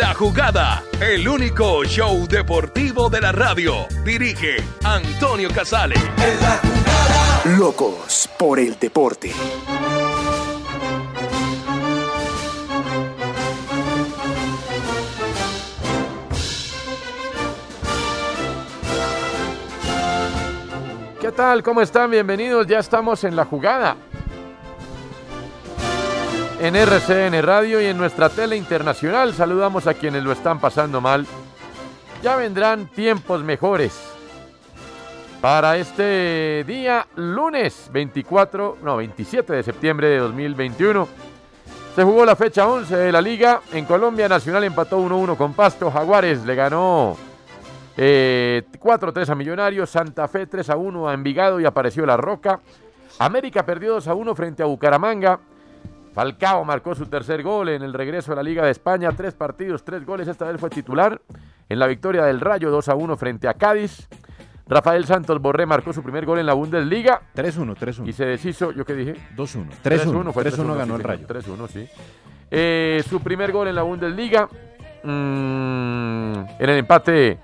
la jugada, el único show deportivo de la radio. Dirige Antonio Casale. Locos por el deporte. ¿Qué tal? ¿Cómo están? Bienvenidos. Ya estamos en la jugada. En RCN Radio y en nuestra tele internacional saludamos a quienes lo están pasando mal. Ya vendrán tiempos mejores. Para este día, lunes 24, no, 27 de septiembre de 2021, se jugó la fecha 11 de la liga. En Colombia Nacional empató 1-1 con Pasto. Jaguares le ganó eh, 4-3 a Millonarios. Santa Fe 3-1 a Envigado y apareció La Roca. América perdió 2-1 frente a Bucaramanga. Falcao marcó su tercer gol en el regreso a la Liga de España. Tres partidos, tres goles. Esta vez fue titular en la victoria del Rayo 2 a 1 frente a Cádiz. Rafael Santos Borré marcó su primer gol en la Bundesliga 3-1, 3-1. y se deshizo, ¿yo qué dije? 2-1. 3-1 3-1. fue 3-1 ganó sí, el Rayo. 3-1, sí. Eh, su primer gol en la Bundesliga. mm, en el empate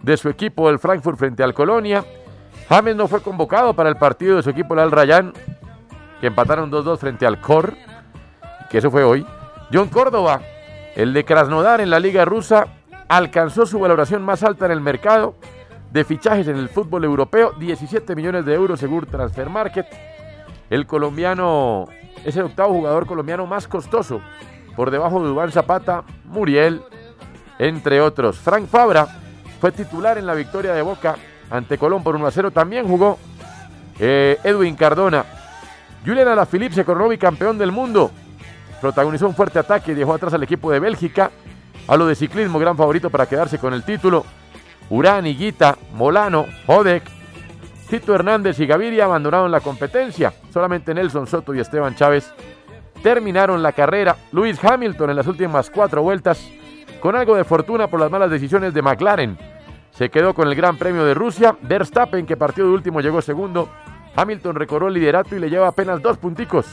de su equipo, el Frankfurt, frente al Colonia. James no fue convocado para el partido de su equipo, el Al Rayyan, que empataron 2-2 frente al Cor, que eso fue hoy. John Córdoba, el de Krasnodar en la Liga Rusa, alcanzó su valoración más alta en el mercado de fichajes en el fútbol europeo, 17 millones de euros según Transfer Market. El colombiano es el octavo jugador colombiano más costoso, por debajo de Dubán Zapata, Muriel, entre otros. Frank Fabra fue titular en la victoria de Boca ante Colón por 1 a 0. También jugó eh, Edwin Cardona. Julian Alaphilippe se coronó bicampeón del mundo. Protagonizó un fuerte ataque y dejó atrás al equipo de Bélgica. Hablo de ciclismo, gran favorito para quedarse con el título. Urán, Higuita, Molano, Hodek, Tito Hernández y Gaviria abandonaron la competencia. Solamente Nelson Soto y Esteban Chávez terminaron la carrera. Lewis Hamilton en las últimas cuatro vueltas, con algo de fortuna por las malas decisiones de McLaren, se quedó con el Gran Premio de Rusia. Verstappen, que partió de último, llegó segundo. Hamilton recorrió el liderato y le lleva apenas dos punticos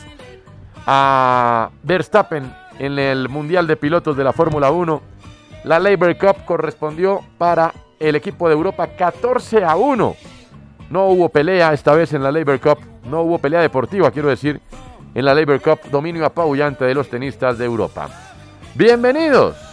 a Verstappen en el Mundial de Pilotos de la Fórmula 1. La Labor Cup correspondió para el equipo de Europa 14 a 1. No hubo pelea esta vez en la Labor Cup, no hubo pelea deportiva, quiero decir, en la Labor Cup, dominio apabullante de los tenistas de Europa. Bienvenidos.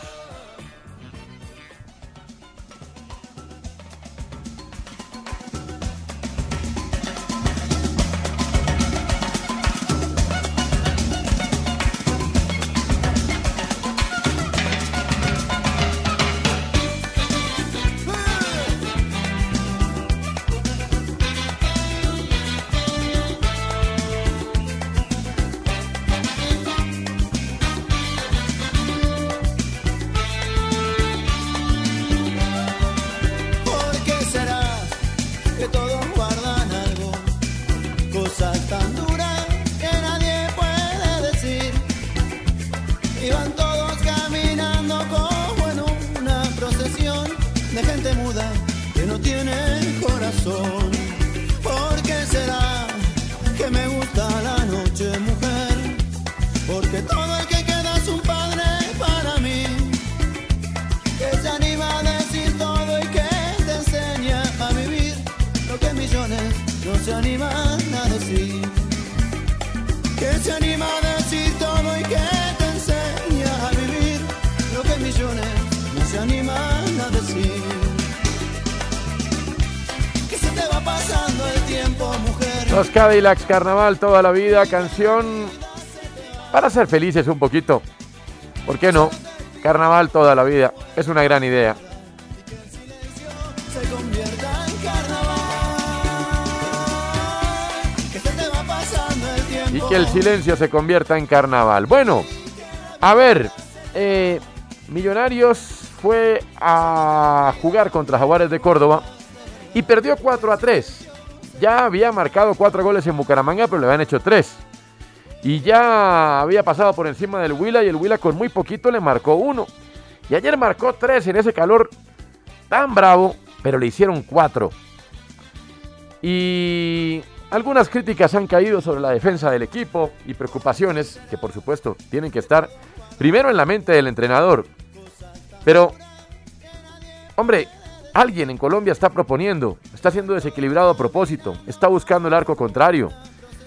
Cadillacs Carnaval toda la vida, canción para ser felices un poquito. ¿Por qué no? Carnaval toda la vida, es una gran idea. Y que el silencio se convierta en carnaval. Bueno, a ver, eh, Millonarios fue a jugar contra Jaguares de Córdoba y perdió 4 a 3. Ya había marcado 4 goles en Bucaramanga, pero le habían hecho 3. Y ya había pasado por encima del Huila y el Huila con muy poquito le marcó 1. Y ayer marcó 3 en ese calor tan bravo, pero le hicieron 4. Y algunas críticas han caído sobre la defensa del equipo y preocupaciones que por supuesto tienen que estar primero en la mente del entrenador. Pero, hombre, alguien en Colombia está proponiendo, está siendo desequilibrado a propósito, está buscando el arco contrario.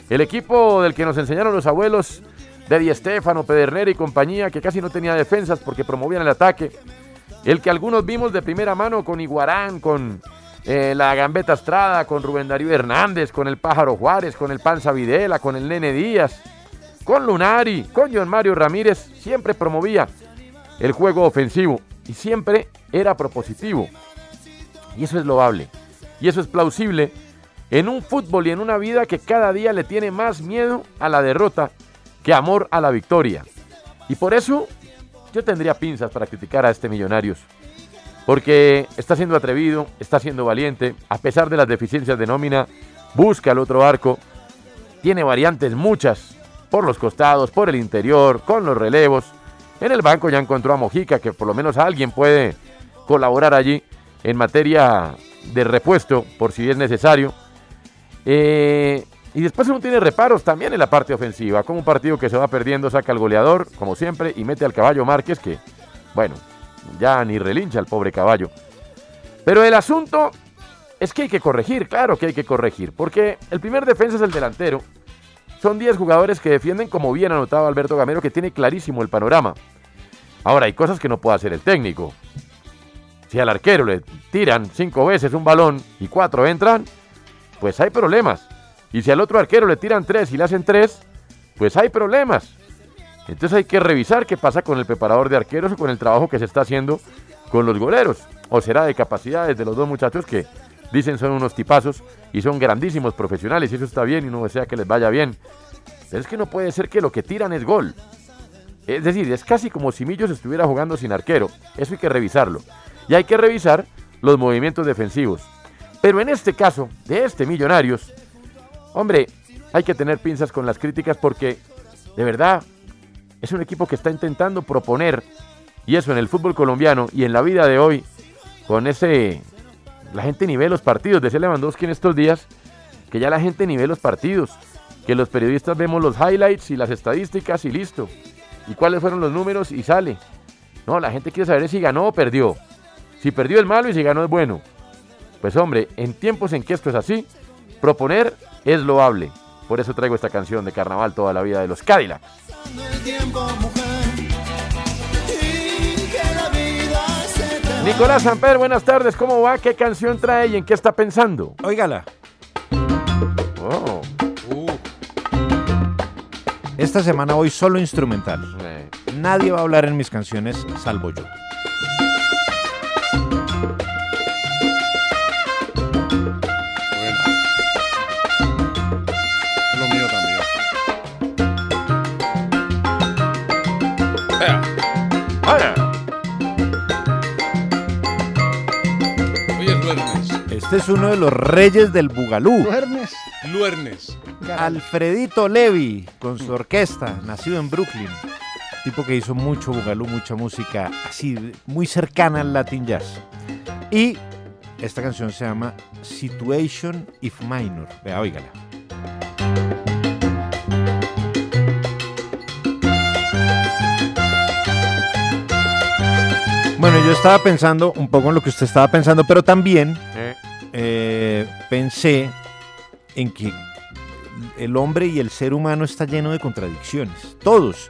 El equipo del que nos enseñaron los abuelos de Di Stefano, Pedernera y compañía, que casi no tenía defensas porque promovían el ataque. El que algunos vimos de primera mano con Iguarán, con eh, la Gambeta Estrada, con Rubén Darío Hernández, con el Pájaro Juárez, con el Panza Videla, con el Nene Díaz, con Lunari, con John Mario Ramírez, siempre promovía el juego ofensivo y siempre era propositivo. Y eso es loable. Y eso es plausible en un fútbol y en una vida que cada día le tiene más miedo a la derrota que amor a la victoria. Y por eso yo tendría pinzas para criticar a este Millonarios. Porque está siendo atrevido, está siendo valiente, a pesar de las deficiencias de nómina, busca el otro arco, tiene variantes muchas, por los costados, por el interior, con los relevos. En el banco ya encontró a Mojica, que por lo menos alguien puede colaborar allí en materia de repuesto, por si es necesario. Eh, y después uno tiene reparos también en la parte ofensiva, como un partido que se va perdiendo, saca al goleador, como siempre, y mete al caballo Márquez, que, bueno, ya ni relincha el pobre caballo. Pero el asunto es que hay que corregir, claro que hay que corregir, porque el primer defensa es el delantero. Son 10 jugadores que defienden como bien anotado Alberto Gamero, que tiene clarísimo el panorama. Ahora, hay cosas que no puede hacer el técnico. Si al arquero le tiran cinco veces un balón y cuatro entran, pues hay problemas. Y si al otro arquero le tiran tres y le hacen tres, pues hay problemas. Entonces hay que revisar qué pasa con el preparador de arqueros o con el trabajo que se está haciendo con los goleros. O será de capacidades de los dos muchachos que dicen son unos tipazos y son grandísimos profesionales y eso está bien y no desea que les vaya bien. Pero es que no puede ser que lo que tiran es gol. Es decir, es casi como si Millos estuviera jugando sin arquero. Eso hay que revisarlo. Y hay que revisar los movimientos defensivos. Pero en este caso, de este Millonarios, hombre, hay que tener pinzas con las críticas porque, de verdad, es un equipo que está intentando proponer, y eso en el fútbol colombiano y en la vida de hoy, con ese... La gente nivel los partidos, decía Lewandowski en estos días, que ya la gente nivel los partidos, que los periodistas vemos los highlights y las estadísticas y listo. Y cuáles fueron los números y sale. No, la gente quiere saber si ganó o perdió. Si perdió es malo y si ganó es bueno. Pues hombre, en tiempos en que esto es así, proponer es loable. Por eso traigo esta canción de carnaval toda la vida de los Cadillacs. el Nicolás Samper, buenas tardes, ¿cómo va? ¿Qué canción trae y en qué está pensando? Óigala. Oh, Esta semana voy solo instrumental. eh, Nadie va a hablar en mis canciones salvo yo. Este es uno de los reyes del bugalú. ¿Duermes? Luernes. Alfredito Levy, con su orquesta, nacido en Brooklyn. Tipo que hizo mucho bugalú, mucha música así, muy cercana al Latin Jazz. Y esta canción se llama Situation If Minor. Vea, óigala. Bueno, yo estaba pensando un poco en lo que usted estaba pensando, pero también eh, eh, pensé en que el hombre y el ser humano está lleno de contradicciones. Todos.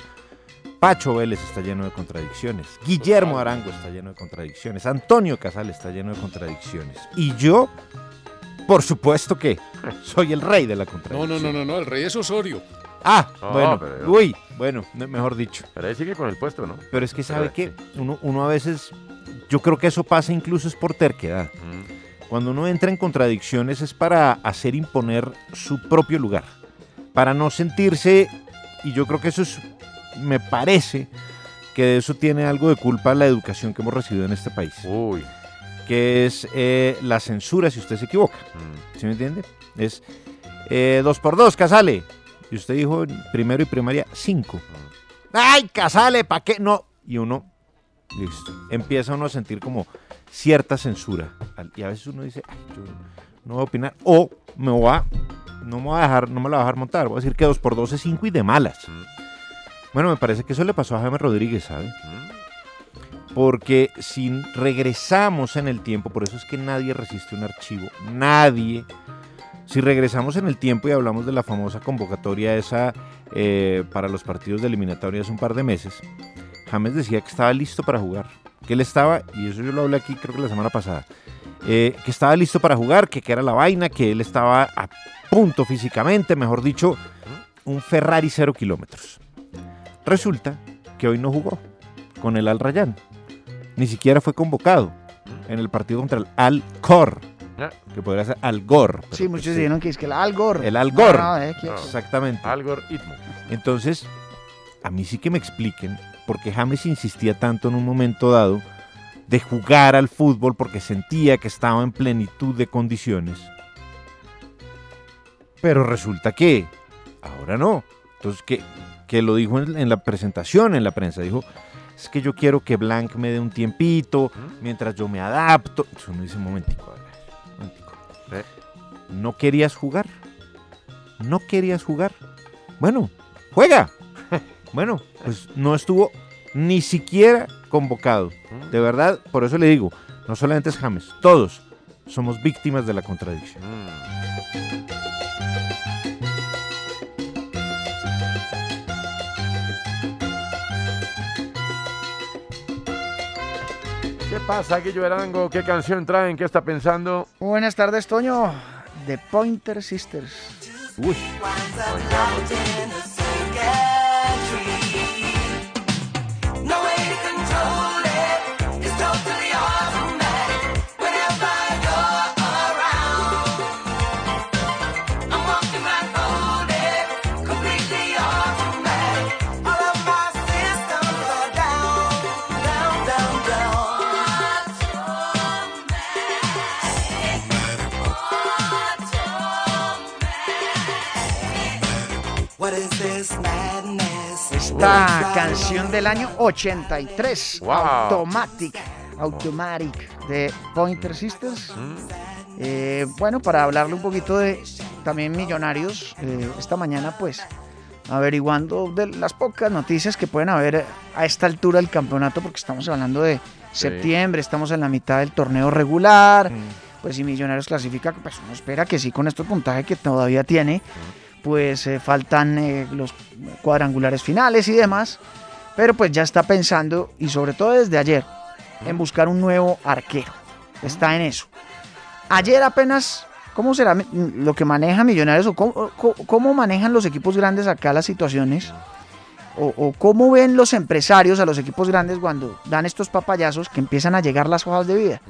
Pacho Vélez está lleno de contradicciones. Guillermo Arango está lleno de contradicciones. Antonio Casal está lleno de contradicciones. Y yo, por supuesto que soy el rey de la No, contradicción. no, no, no, no, el rey es Osorio. Ah, No, bueno. pero- Uy, bueno, me- mejor dicho. Pero ahí sigue con el puesto, ¿no? Pero es que sabe Pero- que uno, uno a veces, yo creo que eso pasa incluso es por terquedad. Mm. Cuando uno entra en contradicciones es para hacer imponer su propio lugar, para no sentirse, y yo creo que eso es, me parece que de eso tiene algo de culpa la educación que hemos recibido en este país, Uy. que es eh, la censura si usted se equivoca, Mm. ¿sí me entiende? Es eh, dos por dos, Casale, y usted dijo primero y primaria cinco. ¡Ay, Casale, ¿para qué? No, y uno, listo, empieza uno a sentir como cierta censura. Y a veces uno dice, "Ay, yo no voy a opinar. O me voy a, no me voy a dejar, no me la voy a dejar montar. Voy a decir que 2 por 2 es 5 y de malas. Bueno, me parece que eso le pasó a Jaime Rodríguez, ¿sabe? Porque si regresamos en el tiempo, por eso es que nadie resiste un archivo, nadie. Si regresamos en el tiempo y hablamos de la famosa convocatoria esa eh, para los partidos de eliminatoria hace un par de meses, James decía que estaba listo para jugar, que él estaba, y eso yo lo hablé aquí creo que la semana pasada, eh, que estaba listo para jugar, que, que era la vaina, que él estaba a punto físicamente, mejor dicho, un Ferrari cero kilómetros. Resulta que hoy no jugó con el Al Rayyan, ni siquiera fue convocado en el partido contra el Al Cor, Ya. que podría ser Al Gor. pero Sí, muchos dijeron que es que el Al Gore. El Al Gore. No, no, eh, No. Exactamente. Algoritmo. Entonces, a mí sí que me expliquen por qué James insistía tanto en un momento dado de jugar al fútbol porque sentía que estaba en plenitud de condiciones. Pero resulta que ahora no. Entonces, que, que lo dijo en, en la presentación, en la prensa, dijo, es que yo quiero que Blanc me dé un tiempito mientras yo me adapto. Entonces uno dice, un momentico, a ver, un momentico. ¿No querías jugar? ¿No querías jugar? Bueno, juega. Bueno, pues no estuvo ni siquiera convocado. De verdad, por eso le digo, no solamente es James, todos somos víctimas de la contradicción. Mm. ¿Qué pasa, Guillo Arango? ¿Qué canción traen? ¿Qué está pensando? Buenas tardes, Toño. The Pointer Sisters. Uy, Esta canción del año 83. Wow. Automatic. Automatic de Pointer Sisters. Eh, bueno, para hablarle un poquito de también Millonarios, eh, esta mañana pues averiguando de las pocas noticias que pueden haber a esta altura del campeonato, porque estamos hablando de septiembre, estamos en la mitad del torneo regular, pues si Millonarios clasifica, pues uno espera que sí con estos puntajes que todavía tiene, pues eh, faltan eh, los cuadrangulares finales y demás, pero pues ya está pensando, y sobre todo desde ayer, en buscar un nuevo arquero. Está en eso. Ayer apenas, ¿cómo será lo que maneja Millonarios o cómo manejan los equipos grandes acá las situaciones? O, o cómo ven los empresarios a los equipos grandes cuando dan estos papayazos que empiezan a llegar las hojas de vida.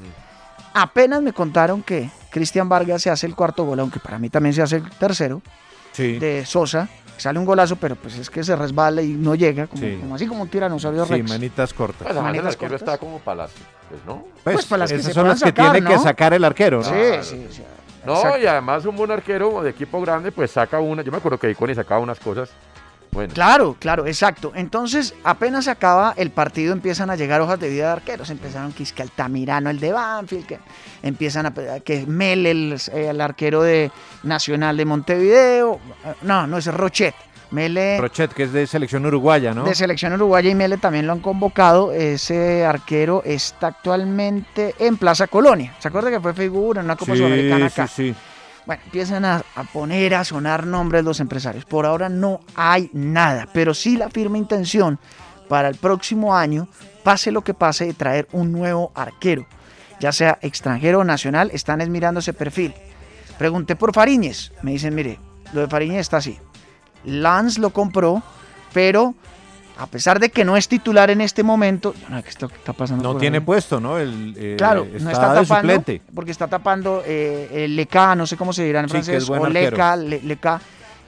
Apenas me contaron que Cristian Vargas se hace el cuarto gol, aunque para mí también se hace el tercero, sí. de Sosa. que Sale un golazo, pero pues es que se resbala y no llega, como, Sí. como así como un tiranosaurio Sí, rex. manitas cortas. Pues el Manitas arquero cortas. está como Palacio, pues, ¿no? pues, para las que esas se son las que sacar, tiene que sacar el arquero, ¿no? Sí, Claro. sí, sí. No, Exacto. y además un buen arquero de equipo grande, pues saca una. Yo me acuerdo que Iconi sacaba unas cosas. Bueno, Claro, claro, exacto. Entonces, apenas se acaba el partido, empiezan a llegar hojas de vida de arqueros. Empezaron que es que Altamirano, el de Banfield, que empiezan a que Mel, el, el arquero de Nacional de Montevideo. No, no, es Rochet. Mele Rochet, que es de selección uruguaya, ¿no? de selección uruguaya y Mele también lo han convocado. Ese arquero está actualmente en Plaza Colonia. ¿Se acuerda que fue figura en una Copa sí, Sudamericana sí, acá? sí. Bueno, empiezan a, a poner a sonar nombres los empresarios. Por ahora no hay nada, pero sí la firme intención para el próximo año, pase lo que pase, de traer un nuevo arquero, ya sea extranjero o nacional, están es mirando ese perfil. Pregunté por Fariñez, me dicen, mire, lo de Fariñez está así. Lance lo compró, pero a pesar de que no es titular en este momento, no, ¿qué está, qué está pasando? No por tiene ahí? puesto, ¿no? El, eh, Claro, está, no está tapando, suplente. porque está tapando eh, el Leca, no sé cómo se dirá en Sí, francés, o. Leca, Le- Leca,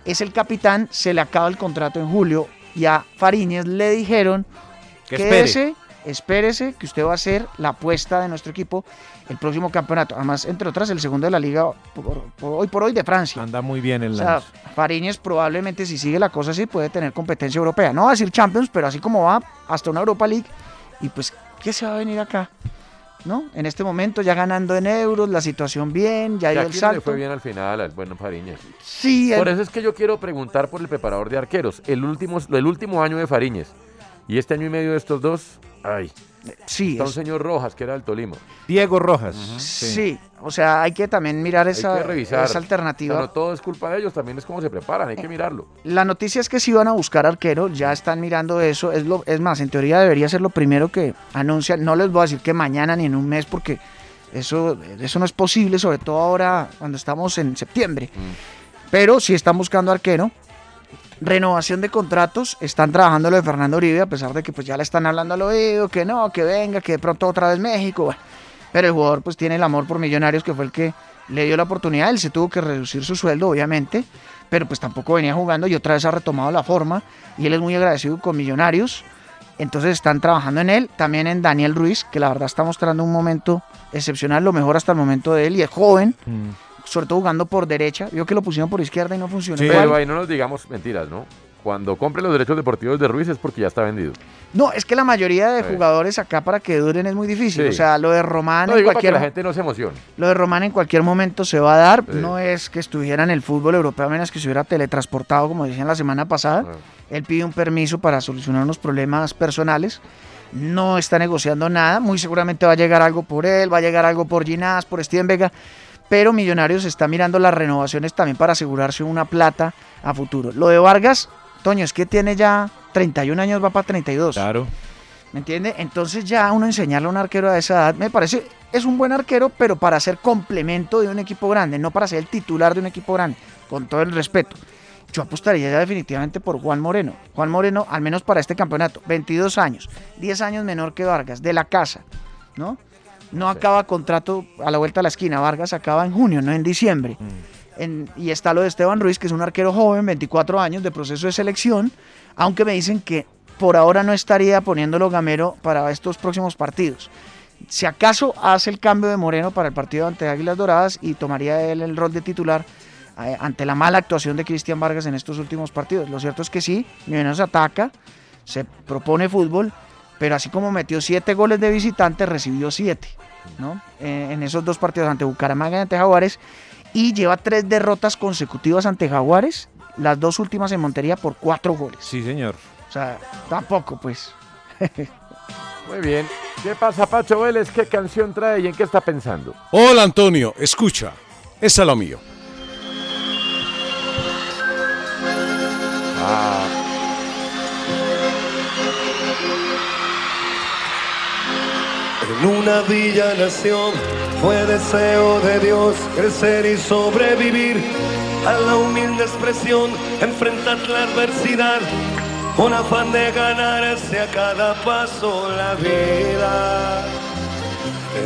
es el capitán, se le acaba el contrato en julio y a Fariñez le dijeron Que quédese, espérese, que usted va a ser la apuesta de nuestro equipo el próximo campeonato. Además, entre otras, el segundo de la liga por, por hoy por hoy de Francia. Anda muy bien el O sea. Fariñez probablemente si sigue la cosa así puede tener competencia europea. No va a decir Champions, pero así como va hasta una Europa League. Y pues, ¿qué se va a venir acá? ¿No? En este momento ya ganando en euros, la situación bien, ya dio el aquí no le salto. fue bien al final al bueno Fariñez. Sí, Por el- eso es que yo quiero preguntar por el preparador de arqueros. El último, el último año de Fariñez y este año y medio de estos dos, ay, sí, está un es- señor Rojas que era del Tolima. Diego Rojas. sí. O sea, hay que también mirar esa, hay que revisar. esa alternativa. O sea, no todo es culpa de ellos, también es cómo se preparan, hay que mirarlo. La noticia es que si van a buscar arquero, ya están mirando eso. Es, lo, es más, en teoría debería ser lo primero que anuncian. No les voy a decir que mañana ni en un mes, porque eso, eso no es posible, sobre todo ahora cuando estamos en septiembre. Pero si están buscando arquero, renovación de contratos, están trabajando lo de Fernando Uribe, a pesar de que pues ya le están hablando al oído, que no, que venga, que de pronto otra vez México. Pero el jugador pues tiene el amor por Millonarios, que fue el que le dio la oportunidad. Él se tuvo que reducir su sueldo, obviamente, pero pues tampoco venía jugando y otra vez ha retomado la forma y él es muy agradecido con Millonarios. Entonces están trabajando en él, también en Daniel Ruiz, que la verdad está mostrando un momento excepcional, lo mejor hasta el momento de él y es joven, sobre todo jugando por derecha. Vio que lo pusieron por izquierda y no funcionó. Pero igual. ahí no nos digamos mentiras, ¿no? Cuando compre los derechos deportivos de Ruiz es porque ya está vendido. No, es que la mayoría de Sí. jugadores acá para que duren es muy difícil. Sí. O sea, lo de Román No en digo para que cualquier la gente no se emocione. Lo de Román en cualquier momento se va a dar. Sí. No es que estuviera en el fútbol europeo, a menos que se hubiera teletransportado, como decían la semana pasada. Ah. Él pide un permiso para solucionar unos problemas personales. No está negociando nada. Muy seguramente va a llegar algo por él, va a llegar algo por Ginás, por Steven Vega. Pero Millonarios está mirando las renovaciones también para asegurarse una plata a futuro. Lo de Vargas, Toño, es que tiene ya 31 años, va para 32. Claro. ¿Me entiende? Entonces ya uno enseñarle a un arquero a esa edad, me parece, es un buen arquero, pero para ser complemento de un equipo grande, no para ser el titular de un equipo grande, con todo el respeto. Yo apostaría ya definitivamente por Juan Moreno. Juan Moreno, al menos para este campeonato, 22 años, 10 años menor que Vargas, de la casa, ¿no? No acaba contrato a la vuelta a la esquina, Vargas acaba en junio, no en diciembre. En- y está lo de Esteban Ruiz, que es un arquero joven, 24 años, de proceso de selección, aunque me dicen que por ahora no estaría poniéndolo Gamero para estos próximos partidos. Si acaso hace el cambio de Moreno para el partido ante Águilas Doradas y tomaría él el rol de titular eh, ante la mala actuación de Cristian Vargas en estos últimos partidos. Lo cierto es que sí, Millonarios ataca, se propone fútbol, pero así como metió siete goles de visitante, recibió siete, ¿no? Eh, en esos dos partidos ante Bucaramanga y ante Jaguares, y lleva tres derrotas consecutivas ante Jaguares, las dos últimas en Montería por cuatro goles. Sí, señor. O sea, tampoco, pues. Muy bien. ¿Qué pasa, Pacho Vélez? ¿Qué canción trae y en qué está pensando? Hola Antonio, escucha. Esa es lo mío. Ah, En una villa nación fue deseo de Dios crecer y sobrevivir a la humilde expresión, enfrentar la adversidad con afán de ganarse a cada paso la vida.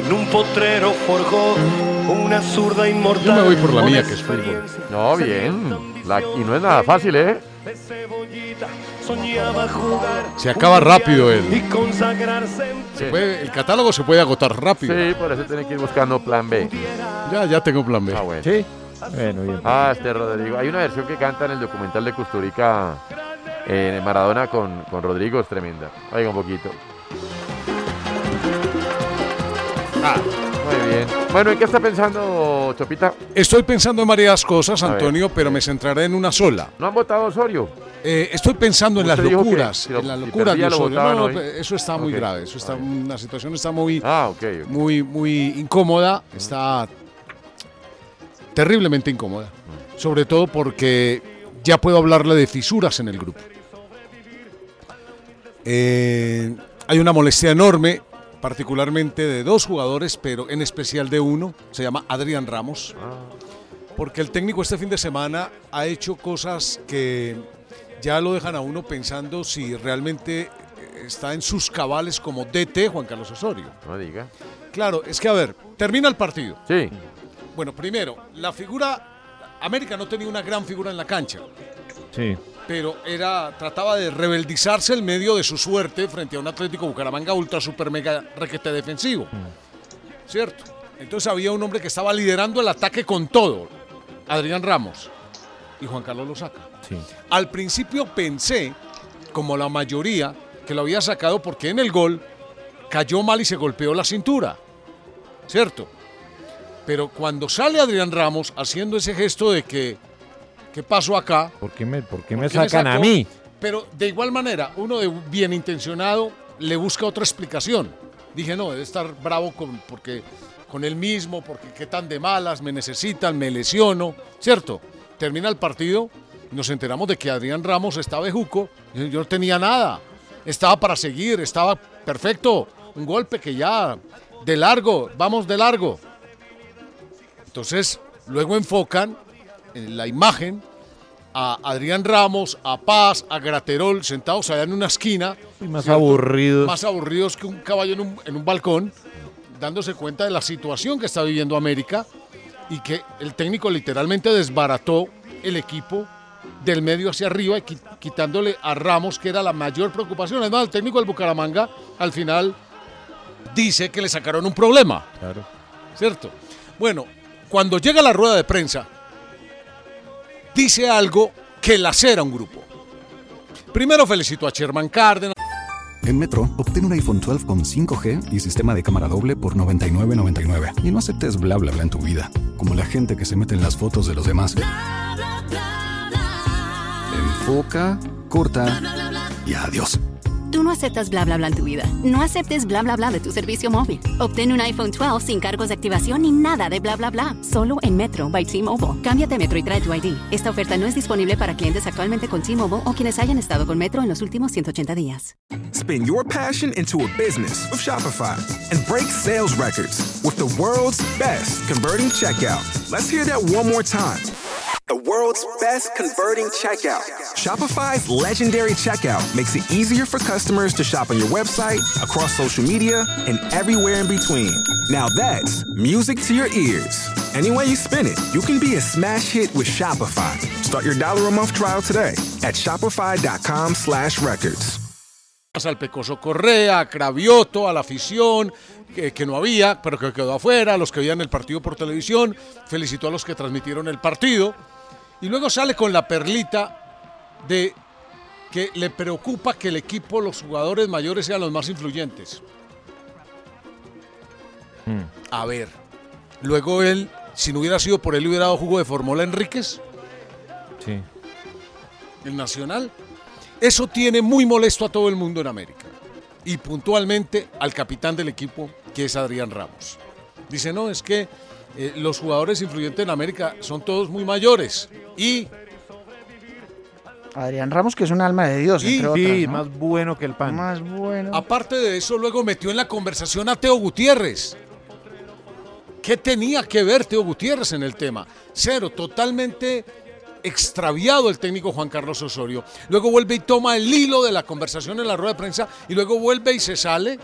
En un potrero forjó una zurda inmortal. Yo me voy por la mía, que es fútbol. no, bien. La- y no es nada fácil, ¿eh? De cebollita soñaba jugar. Se acaba rápido el- Y consagrarse en Se puede- el catálogo se puede agotar rápido. Sí, por eso tiene que ir buscando plan B. Ya, ya tengo plan B. Ah, bueno. Sí. Bueno, bien. Ah, este Rodrigo. Hay una versión que canta en el documental de Custurica en Maradona con, con Rodrigo, es tremenda. Oiga un poquito. Ah, Muy bien. Bueno, ¿en qué está pensando Chopita? estoy pensando en varias cosas. Antonio, pero me centraré en una sola. ¿No han votado Osorio? Eh, estoy pensando en las locuras, si lo- en las si locuras de Osorio. No, no, eso está muy grave, eso está, la situación está muy, Ah, muy, muy incómoda, está, terriblemente incómoda. Sobre todo porque ya puedo hablarle de fisuras en el grupo. Eh, hay una molestia enorme, particularmente de dos jugadores, pero en especial de uno, se llama Adrián Ramos, porque el técnico este fin de semana ha hecho cosas que ya lo dejan a uno pensando si realmente está en sus cabales como DT Juan Carlos Osorio. No diga. Claro, es que a ver, termina el partido. Sí. Bueno, primero, la figura, América no tenía una gran figura en la cancha Sí. Pero era trataba de rebeldizarse en medio de su suerte frente a un Atlético Bucaramanga ultra super mega requete defensivo. ¿Cierto? Entonces había un hombre que estaba liderando el ataque con todo, Adrián Ramos, y Juan Carlos lo saca. Sí. Al principio pensé, como la mayoría, que lo había sacado porque en el gol cayó mal y se golpeó la cintura. ¿Cierto? Pero cuando sale Adrián Ramos haciendo ese gesto de que, ¿qué pasó acá? ¿Por qué me, por qué ¿Por me qué me sacan a mí? Pero de igual manera, uno de bien intencionado le busca otra explicación. Dije, no, debe estar bravo con, porque, con él mismo, porque qué tan de malas, me necesitan, me lesiono, ¿cierto? Termina el partido, nos enteramos de que Adrián Ramos estaba de juco, yo no tenía nada, estaba para seguir, estaba perfecto, un golpe que ya, de largo, vamos de largo. Entonces, luego enfocan en la imagen a Adrián Ramos, a Paz, a Graterol sentados allá en una esquina. Y más ¿cierto? aburridos. Más aburridos que un caballo en un, en un balcón, dándose cuenta de la situación que está viviendo América y que el técnico literalmente desbarató el equipo del medio hacia arriba quitándole a Ramos, que era la mayor preocupación. Además, el técnico del Bucaramanga al final dice que le sacaron un problema. Claro. ¿cierto? Bueno, cuando llega la rueda de prensa, dice algo que lacera un grupo. Primero felicito a Sherman Cárdenas. En Metro, obtén un iPhone 12 con 5G y sistema de cámara doble por $99.99. Y no aceptes bla bla bla en tu vida, como la gente que se mete en las fotos de los demás. Enfoca, corta y adiós. Tú no aceptas bla bla bla en tu vida. No aceptes bla bla bla de tu servicio móvil. Obtén un iPhone 12 sin cargos de activación ni nada de bla bla bla. Solo en Metro by T-Mobile. Cámbiate Metro y trae tu ID. Esta oferta no es disponible para clientes actualmente con T-Mobile o quienes hayan estado con Metro en los últimos 180 días. Spin your passion into a business with Shopify and break sales records with the world's best converting checkout. Let's hear that one more time. The world's best converting checkout. Shopify's legendary checkout makes it easier for customers to shop on your website, across social media, and everywhere in between. Now that's music to your ears. Any way you spin it, you can be a smash hit with Shopify. Start your dollar a month trial today at shopify.com slash records. Al Pecoso Correa, a Cravioto, a la afición, que, que no había, pero que quedó afuera, los que veían el partido por televisión, felicitó a los que transmitieron el partido, y luego sale con la perlita de que le preocupa que el equipo, los jugadores mayores sean los más influyentes. A ver, luego él, si no hubiera sido por él, hubiera dado jugo de Formola Enríquez, Sí. el Nacional. Eso tiene muy molesto a todo el mundo en América. Y puntualmente al capitán del equipo, que es Adrián Ramos. Dice, no, es que eh, los jugadores influyentes en América son todos muy mayores. Y Adrián Ramos, que es un alma de Dios, Y- entre otras. Sí, ¿no? más bueno que el pan. Más bueno. aparte de eso, luego metió en la conversación a Teo Gutiérrez. ¿Qué tenía que ver Teo Gutiérrez en el tema? Cero, totalmente extraviado el técnico Juan Carlos Osorio. Luego vuelve y toma el hilo de la conversación en la rueda de prensa y luego vuelve y se sale,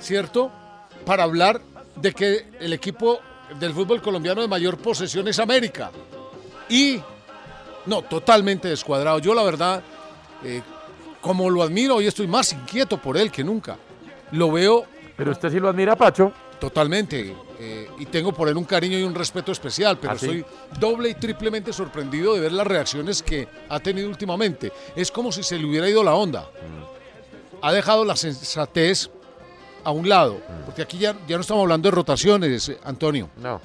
¿cierto? Para hablar de que el equipo del fútbol colombiano de mayor posesión es América. Y, no, totalmente descuadrado. Yo la verdad, eh, como lo admiro, hoy estoy más inquieto por él que nunca. Lo veo Pero usted sí lo admira, Pacho. Totalmente. eh, y tengo por él un cariño y un respeto especial, pero ¿Ah, sí? estoy doble y triplemente sorprendido de ver las reacciones que ha tenido últimamente. Es como si se le hubiera ido la onda. Ha dejado la sensatez a un lado, porque aquí ya, ya no estamos hablando de rotaciones, Antonio. No.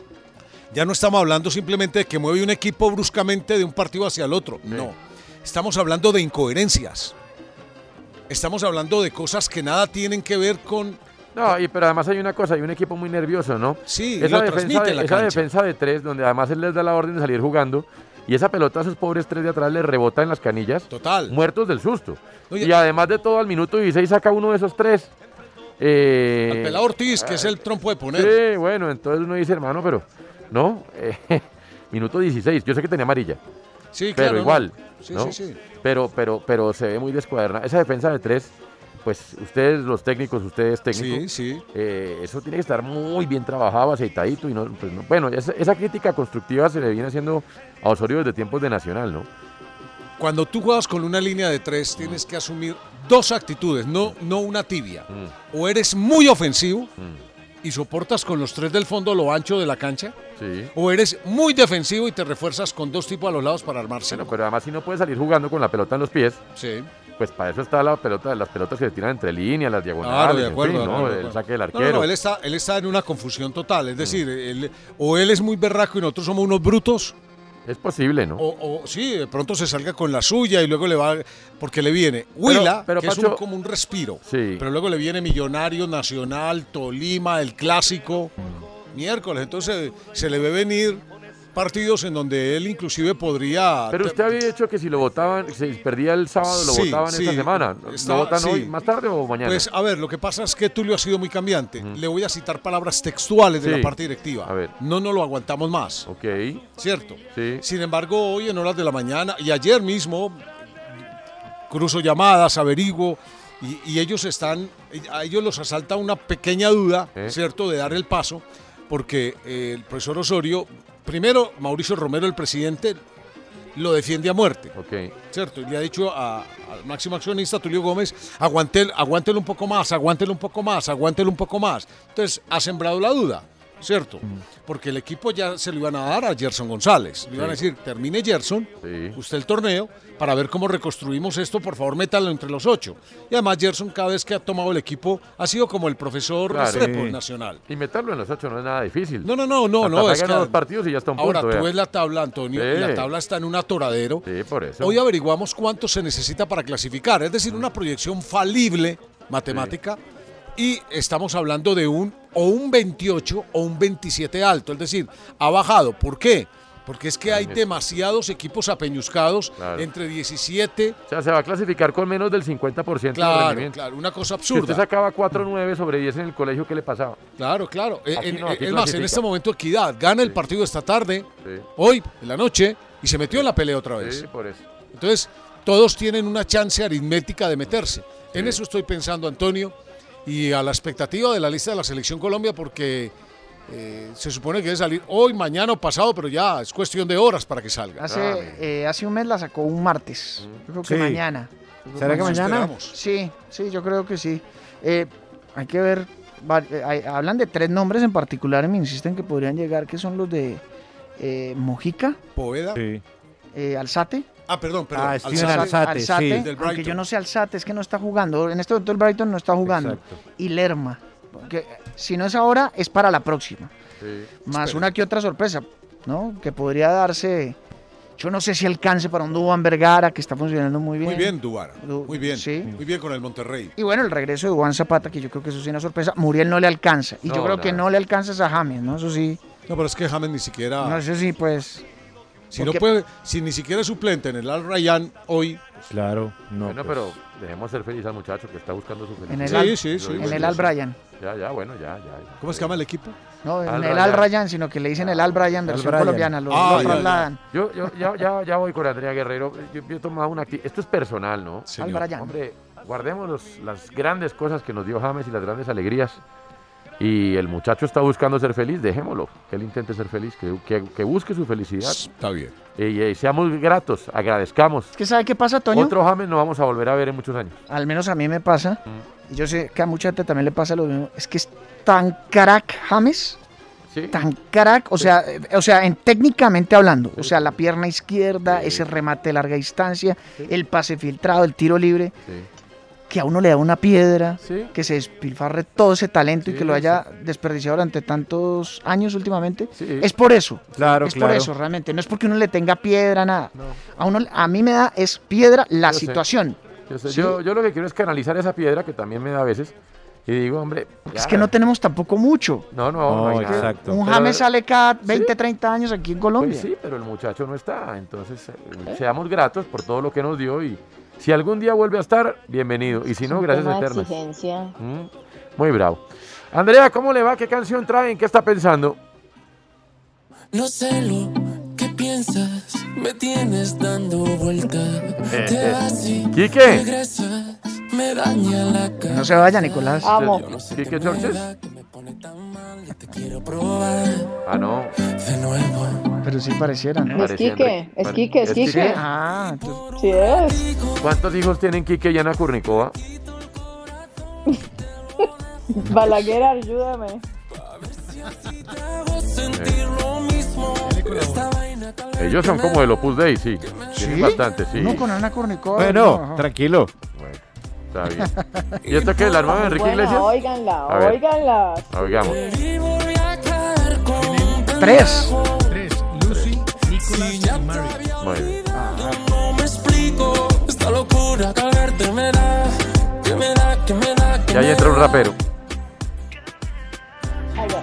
Ya no estamos hablando simplemente de que mueve un equipo bruscamente de un partido hacia el otro. No. Estamos hablando de incoherencias. Estamos hablando de cosas que nada tienen que ver con No, y, pero además hay una cosa, hay un equipo muy nervioso, ¿no? Sí, esa lo defensa, transmite de, la esa cancha. defensa de tres, donde además él les da la orden de salir jugando, y esa pelota a esos pobres tres de atrás les rebota en las canillas. Total. Muertos del susto. Oye. y además de todo, al minuto 16 saca uno de esos tres. Eh, Al pelado Ortiz, que es el trompo de poner. Sí, bueno, entonces uno dice, hermano, pero no, eh, minuto 16, yo sé que tenía amarilla. Sí, pero claro, ¿no? igual, Sí, ¿no? sí, sí. Pero, pero, pero se ve muy descuaderna. Esa defensa de tres, pues ustedes, los técnicos, ustedes técnicos, Sí, sí. eh, eso tiene que estar muy bien trabajado, aceitadito y no, pues no- bueno, esa, esa crítica constructiva se le viene haciendo a Osorio desde tiempos de Nacional, ¿no? Cuando tú juegas con una línea de tres, tienes que asumir dos actitudes, no, no una tibia. Mm. O eres muy ofensivo y soportas con los tres del fondo lo ancho de la cancha, Sí. o eres muy defensivo y te refuerzas con dos tipos a los lados para armarse. Bueno, pero además si no puedes salir jugando con la pelota en los pies, Sí. pues para eso está la pelota, las pelotas que se tiran entre líneas, las diagonales, Claro, de en acuerdo. de el saque del arquero. Mm. no, no, él está, él está en una confusión total. Es decir, él- o él es muy berraco y nosotros somos unos brutos. Es posible, ¿no? O, o sí, de pronto se salga con la suya y luego le va. Porque le viene Huila, pero, que es un- como un respiro. Sí. Pero luego le viene Millonario, Nacional, Tolima, el clásico, miércoles. Entonces se le ve venir partidos en donde él inclusive podría. Pero usted había dicho que si lo votaban, si perdía el sábado, lo Sí, votaban sí, esta semana. está- ¿Lo votan sí. hoy, más tarde o mañana? Pues a ver, lo que pasa es que Tulio ha sido muy cambiante. Le voy a citar palabras textuales de la parte directiva. A ver. No nos lo aguantamos más. ok. ¿Cierto? Sí. Sin embargo, hoy en horas de la mañana y ayer mismo cruzo llamadas, averiguo y, y ellos están, a ellos los asalta una pequeña duda, ¿Eh? ¿cierto?, de dar el paso, porque eh, el profesor Osorio, primero Mauricio Romero, el presidente, lo defiende a muerte. Ok. ¿Cierto? Y le ha dicho al máximo accionista Tulio Gómez, aguántelo un poco más, aguántelo un poco más, aguántelo un poco más. Entonces, ha sembrado la duda, ¿cierto? Porque el equipo ya se lo iban a dar a Gerson González. Le iban a decir, termine Gerson, Sí. usted el torneo, para ver cómo reconstruimos esto, por favor, métalo entre los ocho. Y además, Gerson, cada vez que ha tomado el equipo, ha sido como el profesor Claro. Restrepo Sí. nacional. Y meterlo en los ocho no es nada difícil. No, no, no, no, Hasta no. Es que, dos partidos y ya está un ahora, punto. tú ves la tabla, Antonio, y la tabla está en un atoradero. Sí, por eso. Hoy averiguamos cuánto se necesita para clasificar, es decir, una proyección falible matemática y estamos hablando de un o un 28 o un 27 alto, es decir, ha bajado. ¿Por qué? Porque es que hay demasiados equipos apeñuscados Claro. entre 17, O sea, se va a clasificar con menos del 50% de claro, rendimiento. claro, una cosa Si usted absurda. sacaba 4-9 sobre 10 en el colegio, ¿qué le pasaba? Claro, claro. Eh, en- no, aquí es más, en este momento Equidad gana el partido esta tarde, Sí. hoy, en la noche, y se metió en la pelea otra vez. Sí, por eso. Entonces, todos tienen una chance aritmética de meterse. En eso estoy pensando, Antonio, y a la expectativa de la lista de la Selección Colombia, porque eh, se supone que debe salir hoy, mañana o pasado, pero ya es cuestión de horas para que salga. Hace, eh, hace un mes la sacó un martes. Yo creo que Sí. mañana. ¿Será que mañana? Esperamos. Sí, sí, yo creo que sí. Eh, hay que ver. va- eh, hay- hablan de tres nombres en particular y me insisten que podrían llegar, que son los de eh, Mojica, Poveda. Sí. eh, Alzate. Ah, perdón, perdón. Ah, Steven Alzate, sí. Del aunque Brighton. yo no sé Alzate, es que no está jugando. En este momento el Brighton no está jugando. Exacto. Y Lerma. Porque si no es ahora, es para la próxima. Sí. Más Espera. una que otra sorpresa, ¿no? Que podría darse. Yo no sé si alcance para un Dubán Vergara, que está funcionando muy bien. Muy bien, Dubara. Du- Muy bien. sí. Muy bien con el Monterrey. Y bueno, el regreso de Juan Zapata, que yo creo que eso sí es una sorpresa. Muriel no le alcanza. Y yo No, creo que no le alcanza a James, ¿no? Eso sí. No, pero es que James ni siquiera. No sé si, pues. Si no porque- puede, si ni siquiera es suplente en el Al Rayyan hoy. Claro, no. bueno, pues. pero dejemos ser feliz al muchacho que está buscando su En el, felicidad. Sí, Al, sí, sí. En el Al. Bryan. Ya, ya, bueno, ya, ya. ya. ¿Cómo se llama el equipo? No, en Al el Ryan. Al Ryan, sino que le dicen el Al Bryan, versión Bryan. colombiana. Lo, Ah, lo ya, ya. trasladan. Yo, yo ya, ya, ya voy con Andrea Guerrero. Yo, yo he tomado una actitud. Esto es personal, ¿no? Señor. Al Bryan. Hombre, guardemos los- las grandes cosas que nos dio James y las grandes alegrías. Y el muchacho está buscando ser feliz, dejémoslo. Que él intente ser feliz, que, que- que busque su felicidad. Está bien. Y, y seamos gratos, agradezcamos. Es que ¿sabe qué pasa, Toño? Otro James no vamos a volver a ver en muchos años. Al menos a mí me pasa. Y yo sé que a mucha gente también le pasa lo mismo. Es que es tan crack James. Sí. Tan crack, o sea, eh, o sea, en técnicamente hablando, o sea, la pierna izquierda, Sí. ese remate de larga distancia, el pase filtrado, el tiro libre, Sí. Que a uno le da una piedra, Sí. que se despilfarre todo ese talento y Sí, que lo haya desperdiciado durante tantos años últimamente. Sí. Es por eso. Claro, es claro. por eso, realmente. No es porque uno le tenga piedra, nada. No. A uno, a mí me da es piedra la Yo sé. situación. Yo, sé, Sí. yo, yo lo que quiero es canalizar esa piedra que también me da a veces Y digo, hombre. Es que no tenemos tampoco mucho. No, no, no, nada. exacto. Un Pero- James sale cada 20, 30 años aquí en Colombia. Pues sí, pero el muchacho no está. Entonces, eh, seamos gratos por todo lo que nos dio y si algún día vuelve a estar, bienvenido. Y si no, gracias eternas. exigencia. Mm, Muy bravo. Andrea, ¿cómo le va? ¿Qué canción traen? ¿Qué está pensando? No sé lo que piensas, me tienes dando vuelta. Te vas y Quique. regresas, me daña la cara. No se vaya, Nicolás. Amo. ¿Quique Chorches? Te quiero probar Ah, no. de nuevo. Pero sí pareciera, ¿no? Es Quique, es Quique, es ¿Es Quique. Ah, entonces- Sí es. ¿Cuántos hijos tienen Quique y Ana Kurnikova? Balaguer, ayúdame. Vaina Ellos son como del Opus Dei, sí. Tienen ¿Sí? bastante, sí. Uno con Ana Kournikova. Bueno, no. tranquilo. Bueno, está bien. ¿Y esto qué es la nueva de Enrique Iglesias? óiganla, A ver. óiganla. Oigamos. Tres. Tres, Lucy, Nicholas y Mary. Muy bien. No me explico esta locura que al verte me da, que me da, que me da, que Y ahí entra un rapero. Ay, ya.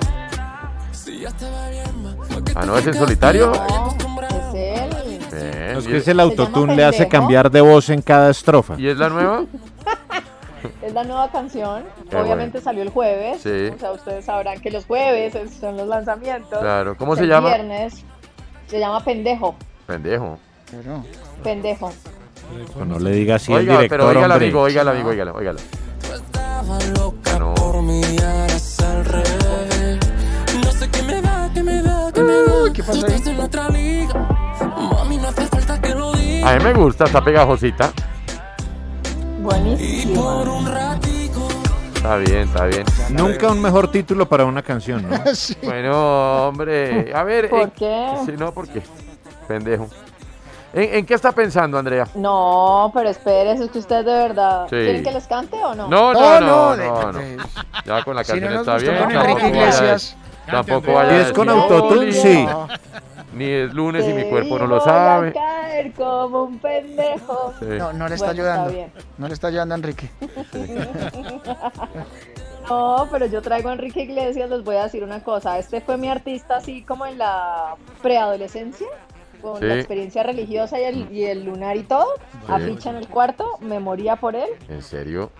Si ya te va bien, ma, ¿pa' qué Ah, no, es en fijaste? solitario. No, es él. Bien, Es que es el autotune le hace cambiar de voz en cada estrofa. ¿Y es la nueva? Es la nueva canción. Qué Obviamente salió el jueves. Sí. O sea, ustedes sabrán que los jueves es- son los lanzamientos. Claro. ¿Cómo se El llama? viernes se llama Pendejo. Pendejo. Pero- Pendejo. Pues no le diga así al Oiga, director, pero oígala, amigo, oígala, amigo, oígala, oígala. No. No sé qué me da, qué me da, qué me da. ¿qué pasó Tú ahí? estás en otra liga. Mami, no hace falta que lo diga. A mí me gusta, está pegajosita. Y Buenísimo. por un ratico. Está bien, está bien. Nunca un mejor título para una canción, ¿no? Sí. Bueno, hombre, a ver. ¿Por en- qué? Sí, no, ¿por qué? Pendejo. ¿En, en qué está pensando, Andrea? No, pero espérese, es que usted de verdad. Sí. ¿Quieren que les cante o no? No, No, no, no, no, de- no, no. Ya con la Si canción no nos está bien. con Enrique Iglesias. Tampoco vaya Y es con autotune, sí. No. Ni es lunes y mi cuerpo no lo sabe. a caer como un pendejo. Sí. No, no le está Bueno, ayudando. No le está ayudando a Enrique. No, pero yo traigo a Enrique Iglesias, les voy a decir una cosa. Este fue mi artista así como en la preadolescencia, con la experiencia religiosa y el, y el lunar y todo. Sí. Aficha en el cuarto, me moría por él. ¿En serio?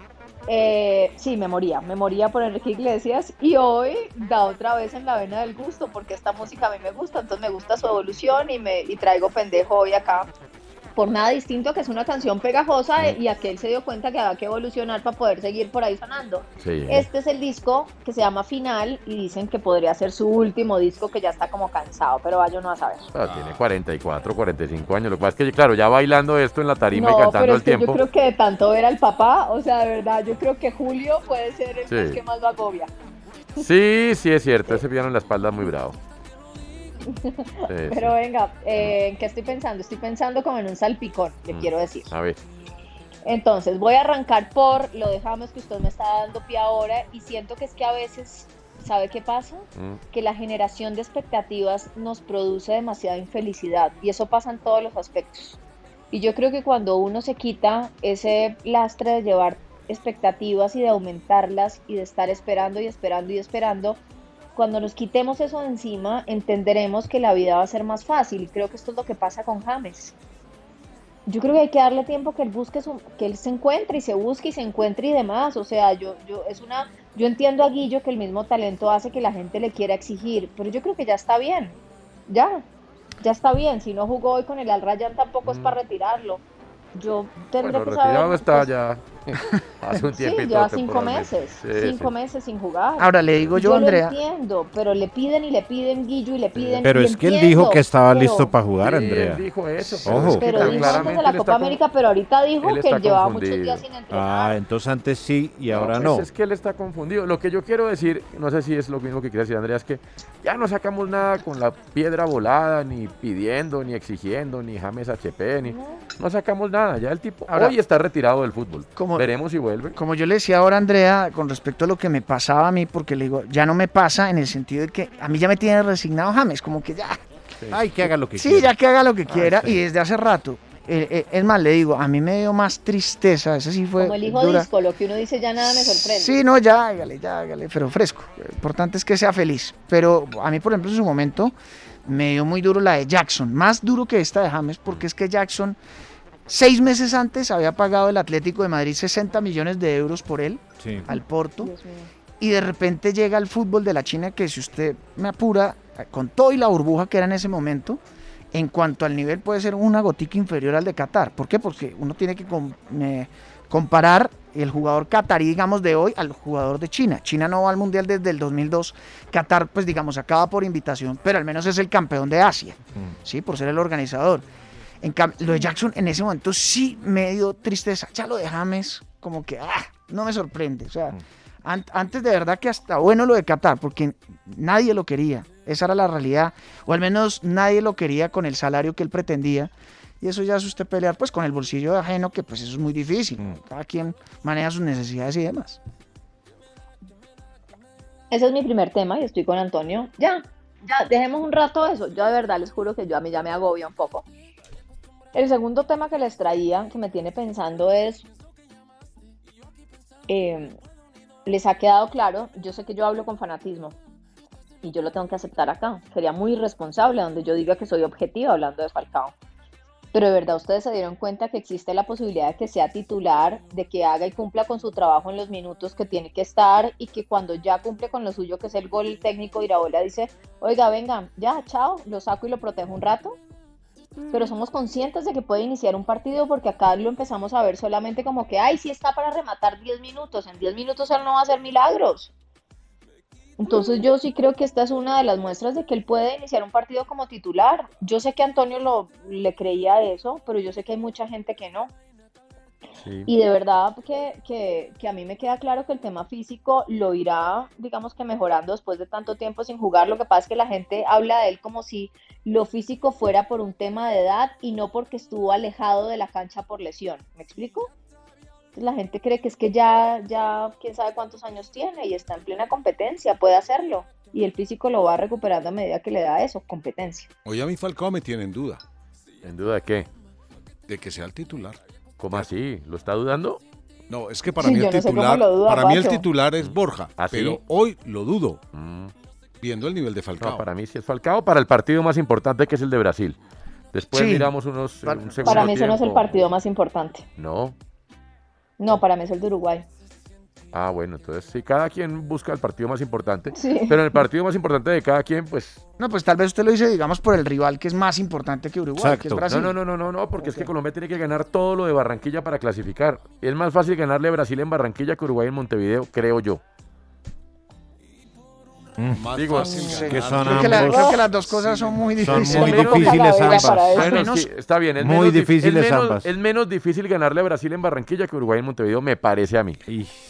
Eh, sí, me moría, me moría por Enrique Iglesias y hoy da otra vez en la vena del gusto porque esta música a mí me gusta, entonces me gusta su evolución y me y traigo pendejo hoy acá. Por nada distinto que es una canción pegajosa y aquel se dio cuenta que había que evolucionar para poder seguir por ahí sonando. Sí. Este es el disco que se llama Final y dicen que podría ser su último disco que ya está como cansado, pero vaya uno a saber. Ah, tiene 44, 45 años. Lo que pasa es que, claro, ya bailando esto en la tarima y cantando pero al es que tiempo. yo creo que de tanto ver al papá, o sea, de verdad, yo creo que Julio puede ser el Sí. que más lo agobia. Sí, sí, es cierto. Ese piano en la espalda es muy bravo. Pero venga, eh, ¿en qué estoy pensando? Estoy pensando como en un salpicón, le Mm. quiero decir. A ver. Entonces, voy a arrancar por lo de James que usted me está dando pie ahora y siento que es que a veces, ¿sabe qué pasa? Mm. Que la generación de expectativas nos produce demasiada infelicidad y eso pasa en todos los aspectos. Y yo creo que cuando uno se quita ese lastre de llevar expectativas y de aumentarlas y de estar esperando y esperando y esperando, cuando nos quitemos eso de encima, entenderemos que la vida va a ser más fácil. Y creo que esto es lo que pasa con James. Yo creo que hay que darle tiempo que él busque su- que él se encuentre y se busque y se encuentre y demás. O sea, yo, yo es una, yo entiendo a Guillo que el mismo talento hace que la gente le quiera exigir, pero yo creo que ya está bien. Ya, ya está bien. Si no jugó hoy con el Al Rayyan tampoco es para retirarlo. Yo tendré Mm. Bueno, que retirado saber. está pues, ya hace un Sí, tiempito. lleva cinco meses, Sí, cinco sí. meses sin jugar. Ahora le digo yo, lo Andrea. entiendo, pero le piden y le piden Guillo y le piden. Pero y es que él entiendo, dijo que estaba pero- listo para jugar, Sí, Andrea. él dijo eso, pero Ojo. es que Pero Pero dijo antes de la él Copa con- América, pero ahorita dijo él que está llevaba muchos días sin entrenar. Ah, entonces antes sí y ahora pues no. Es que él está confundido. Lo que yo quiero decir, no sé si es lo mismo que quiere decir Andrea, es que ya no sacamos nada con la piedra volada, ni pidiendo, ni exigiendo, ni James HP, ni. No sacamos nada. Ya el tipo Ahora- hoy está retirado del fútbol. Como- Veremos si vuelve. Como yo le decía ahora a Andrea, con respecto a lo que me pasaba a mí, porque le digo, ya no me pasa en el sentido de que a mí ya me tiene resignado James, como que ya, Ay, que haga lo que sí, quiera. ya que haga lo que quiera, sí. y desde hace rato. eh, eh, es más, le digo, a mí me dio más tristeza, esa sí fue Como el hijo dura. disco, lo que uno dice ya nada me sorprende. Sí, no, ya, hágale, ya, hágale, pero fresco. Lo importante es que sea feliz. Pero a mí, por ejemplo, en su momento me dio muy duro la de Jackson, más duro que esta de James, porque es que Jackson seis meses antes había pagado el Atlético de Madrid 60 millones de euros por él Sí. al Porto. Y de repente llega el fútbol de la China que si usted me apura, con todo y la burbuja que era en ese momento, en cuanto al nivel puede ser una gotica inferior al de Qatar. ¿Por qué? Porque uno tiene que com- eh, comparar el jugador catarí, digamos, de hoy al jugador de China. China no va al Mundial desde el 2002. Qatar, pues digamos, acaba por invitación, pero al menos es el campeón de Asia, ¿sí? Por ser el organizador. En cam- lo de Jackson en ese momento sí me dio tristeza. Ya lo de James, como que, ah, no me sorprende. O sea, an- antes de verdad que hasta bueno lo de Qatar, porque nadie lo quería. Esa era la realidad. O al menos nadie lo quería con el salario que él pretendía. Y eso ya es usted pelear pues con el bolsillo de ajeno, que pues eso es muy difícil. Cada quien maneja sus necesidades y demás. Ese es mi primer tema y estoy con Antonio. Ya, ya, dejemos un rato eso. Yo de verdad les juro que yo a mí ya me agobia un poco. El segundo tema que les traía, que me tiene pensando es, eh, les ha quedado claro, yo sé que yo hablo con fanatismo y yo lo tengo que aceptar acá. Sería muy irresponsable donde yo diga que soy objetiva hablando de Falcao. Pero de verdad ustedes se dieron cuenta que existe la posibilidad de que sea titular, de que haga y cumpla con su trabajo en los minutos que tiene que estar y que cuando ya cumple con lo suyo, que es el gol técnico, Iraola dice, oiga, venga, ya, chao, lo saco y lo protejo un rato. Pero somos conscientes de que puede iniciar un partido porque acá lo empezamos a ver solamente como que, ay, sí está para rematar 10 minutos, en 10 minutos él no va a hacer milagros. Entonces yo sí creo que esta es una de las muestras de que él puede iniciar un partido como titular. Yo sé que Antonio lo, le creía eso, pero yo sé que hay mucha gente que no. Y de verdad que, que, que a mí me queda claro que el tema físico lo irá, digamos que mejorando después de tanto tiempo sin jugar. Lo que pasa es que la gente habla de él como si lo físico fuera por un tema de edad y no porque estuvo alejado de la cancha por lesión. ¿Me explico? La gente cree que es que ya, ya, quién sabe cuántos años tiene y está en plena competencia, puede hacerlo. Y el físico lo va recuperando a medida que le da eso, competencia. Hoy a mi Falcao me tiene en duda. ¿En duda de qué? De que sea el titular. ¿Cómo así? ¿Lo está dudando? No, es que para Sí, mí el no sé cómo titular, duda, para mí el titular es Borja, ¿Ah, sí? pero hoy lo dudo. Viendo el nivel de Falcao. No, para mí sí es Falcao para el partido más importante que es el de Brasil. Después Sí. miramos unos un segundo Para mí ese no es el partido más importante. No. No, para mí es el de Uruguay. Ah, bueno, entonces sí, cada quien busca el partido más importante. Sí. Pero en el partido más importante de cada quien, pues. No, pues tal vez usted lo dice, digamos, por el rival que es más importante que Uruguay, que es Brasil. No, no, no, no, no, no, porque es que Colombia tiene que ganar todo lo de Barranquilla para clasificar. Es más fácil ganarle a Brasil en Barranquilla que Uruguay en Montevideo, creo yo. Digo, fácil que son Creo que, la- ambos- creo que las dos cosas son muy Son difíciles. muy difíciles ambas. Bueno, sí, está bien. Es Muy menos dif- difíciles es menos, ambas. Es menos difícil ganarle a Brasil en Barranquilla que Uruguay en Montevideo, me parece a mí.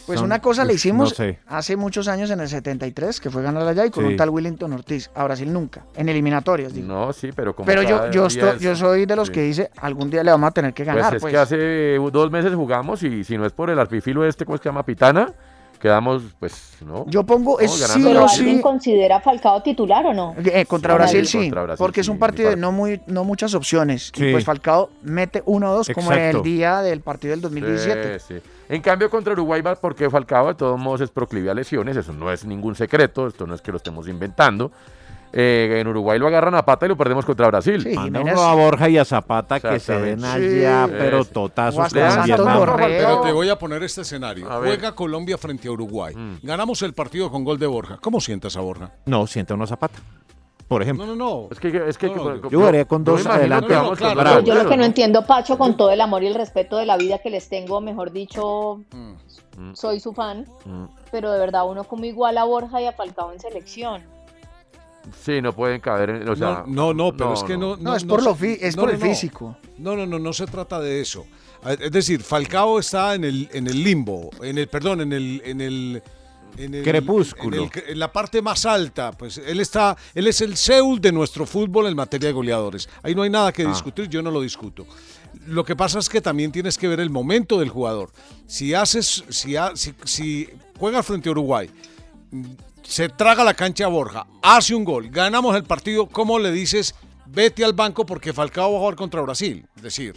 Pues Son- una cosa le hicimos no sé. hace muchos años en el 73, que fue ganar allá y con Sí. un tal Willington Ortiz. A Brasil nunca, en eliminatorias, digo. No, sí, pero como Pero yo, yo, día esto- es- yo soy de los sí. que dice, algún día le vamos a tener que ganar. Pues Pues, es que hace dos meses jugamos y si no es por el arpifilo este, ¿cómo es que se llama? Pitana, quedamos, pues, ¿no? Yo pongo, es sí ganando ¿Pero o alguien sí. considera a Falcao titular o no? Eh, contra Sí, Brasil sí, contra Brasil, porque es un partido de no muy no muchas opciones. Y pues Falcao mete uno o dos, como Exacto. el día del partido del 2017. Sí, sí. En cambio, contra Uruguay, va porque Falcao de todos modos es proclive a lesiones, eso no es ningún secreto, esto no es que lo estemos inventando. Eh, en Uruguay lo agarran a pata y lo perdemos contra Brasil. Manda uno a Borja y a Zapata que se den allá, Sí. pero Sí. totazos. Pero te voy a poner este escenario. A ver. Juega Colombia frente a Uruguay. Mm. Ganamos el partido con gol de Borja. ¿Cómo sientas a Borja? No, sienta uno a Zapata. Por ejemplo. No, no, no. Es que, es que, No, no, Yo jugaría con dos adelante. claro. Yo lo que no entiendo, Pacho, con todo el amor y el respeto de la vida que les tengo, mejor dicho, Mm. soy su fan, Mm. pero de verdad uno como igual a Borja y a Falcao en selección. Sí, no pueden caer en. O sea, no, no, no, pero es que no. No, es por lo fi- es por el físico. No, no, no, no se trata de eso. Es decir, Falcao está en el, en el limbo, en el, perdón, en el, en el, en el- Crepúsculo. en, el- en la parte más alta. Pues él está, él es el Seúl de nuestro fútbol en materia de goleadores. Ahí no hay nada que Ah. discutir, yo no lo discuto. Lo que pasa es que también tienes que ver el momento del jugador. Si haces, si, ha- si, si juega frente a Uruguay, se traga la cancha a Borja, hace un gol, ganamos el partido, ¿cómo le dices vete al banco porque Falcao va a jugar contra Brasil? Es decir,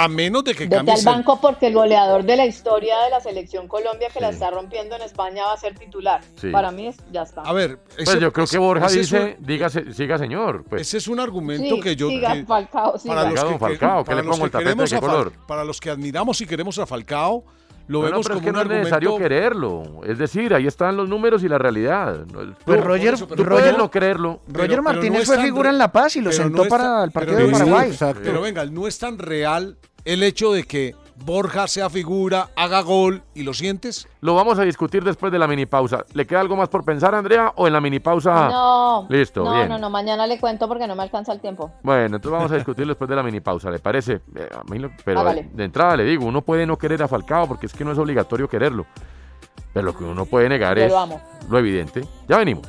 A menos de que Vete cambies al el- banco porque el goleador de la historia de la selección Colombia que la está rompiendo en España va a ser titular. Sí. Para mí es- ya está. A ver, Pues yo creo que Borja ese dice, diga, siga señor. Pues. Ese es un argumento Sí, que yo... siga que- Falcao, siga. para los que, don Falcao, que para le los pongo el que tapete de queremos qué a Fal- color. Para los que admiramos y queremos a Falcao, lo No, no, vemos pero es como que un no es necesario quererlo. Es decir, ahí están los números y la realidad. No, Pues Roger- Roger- no creerlo. Roger Martínez fue figura en La Paz y lo pero sentó es para el partido pero de no es Paraguay. Pero venga, no es tan real el hecho de que Borja sea figura, haga gol y lo sientes. Lo vamos a discutir después de la mini pausa. ¿Le queda algo más por pensar, Andrea? ¿O en la mini pausa? No, Listo, no, bien. no, no, mañana le cuento porque no me alcanza el tiempo. Bueno, entonces vamos a discutir después de la mini pausa, ¿le parece? Eh, a mí lo- pero Hágale. de entrada le digo, uno puede no querer a Falcao porque es que no es obligatorio quererlo. Pero lo que uno puede negar Yo es lo amo. lo evidente. Ya venimos.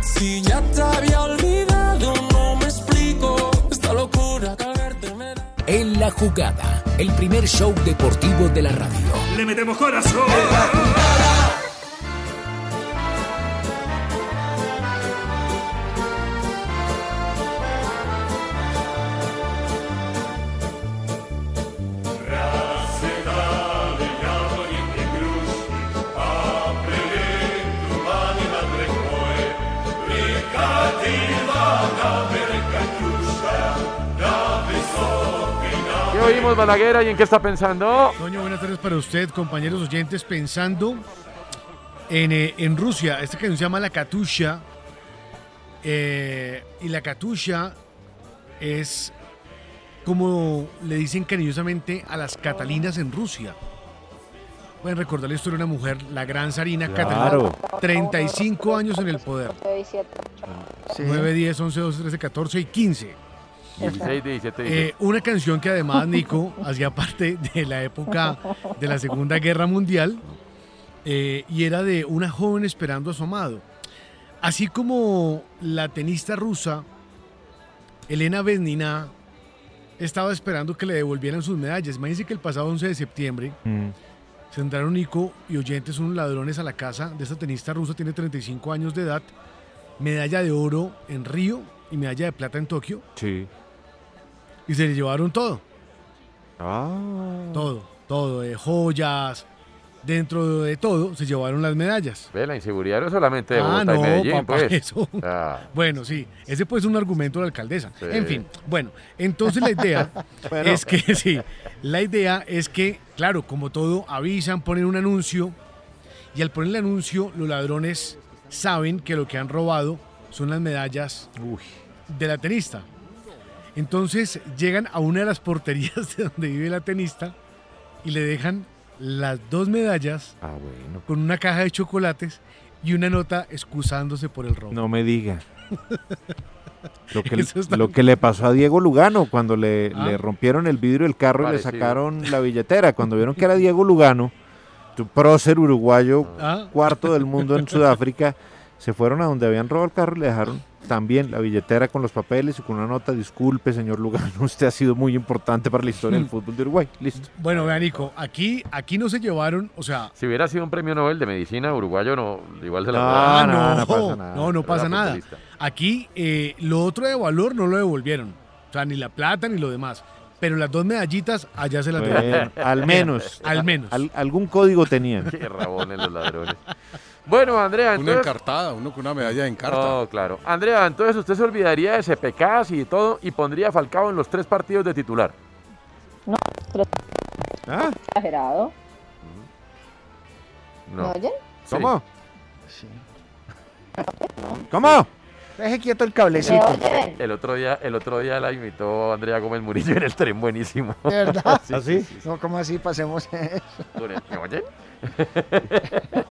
Si ya te había olvidado, En la jugada, el primer show deportivo de la radio. Le metemos corazón. ¿Qué Balaguer? ¿Y en qué está pensando? Toño, buenas tardes para usted, compañeros oyentes, pensando en, eh, en Rusia. Esta canción se llama La Katusha. eh, y la Katusha es como le dicen cariñosamente a las Catalinas en Rusia. Pueden recordar la historia de una mujer, la gran zarina Claro. Catalina. 35 años en el poder. 9, 10, 11, 12, 13, 14 y 15. 16, 17, Eh, 18. una canción que además, Nico, hacía parte de la época de la Segunda Guerra Mundial eh, y era de una joven esperando a su amado. Así como la tenista rusa Elena Vesnina estaba esperando que le devolvieran sus medallas. Imagínense que el pasado 11 de septiembre Mm. se entraron Nico y oyentes unos ladrones a la casa de esta tenista rusa, tiene 35 años de edad, medalla de oro en Río y medalla de plata en Tokio, Sí. Y se le llevaron todo. Ah. Todo, todo, de joyas, dentro de todo se llevaron las medallas. Ve, la inseguridad no solamente de Ah, Bogotá y Medellín, papá, pues. eso. Ah, Bueno, sí, ese puede ser un argumento de la alcaldesa. Sí. En fin, bueno, entonces la idea Bueno. es que, sí, la idea es que, claro, como todo, avisan, ponen un anuncio y al poner el anuncio los ladrones saben que lo que han robado son las medallas de la tenista. Entonces llegan a una de las porterías de donde vive la tenista y le dejan las dos medallas ah, bueno. con una caja de chocolates y una nota excusándose por el robo. No me diga. Lo que, Eso está- lo que le pasó a Diego Lugano cuando le, Ah. le rompieron el vidrio del carro y le sacaron la billetera. Cuando vieron que era Diego Lugano, tu prócer uruguayo, Ah. cuarto del mundo en Sudáfrica, se fueron a donde habían robado el carro y le dejaron también la billetera con los papeles y con una nota. Disculpe, señor Lugano, usted ha sido muy importante para la historia del fútbol de Uruguay. Listo. Bueno, vean, Nico, aquí, aquí no se llevaron, o sea, Si hubiera sido un premio Nobel de medicina uruguayo, no, igual se la. Ah, no, no, no pasa nada. no, pasa nada. Aquí eh, lo otro de valor no lo devolvieron. O sea, ni la plata ni lo demás. Pero las dos medallitas allá se las Bueno, devolvieron. al menos. Al menos. Al- algún código tenían. Qué rabones los ladrones. Bueno, Andrea, Una entonces... encartada, uno con una medalla de encarta. No, claro. Andrea, entonces usted se olvidaría de CPK y todo y pondría a Falcao en los tres partidos de titular. No, pero Ah, exagerado. ¿Me No. oyen? ¿Cómo? Sí. ¿Cómo? Deje quieto el ¿Me cablecito. El otro día, el otro día la imitó Andrea Gómez Murillo en el tren buenísimo. ¿De verdad? Sí, ¿Ah, sí? sí, sí, No, ¿cómo así? Pasemos eso. ¿Me oyen?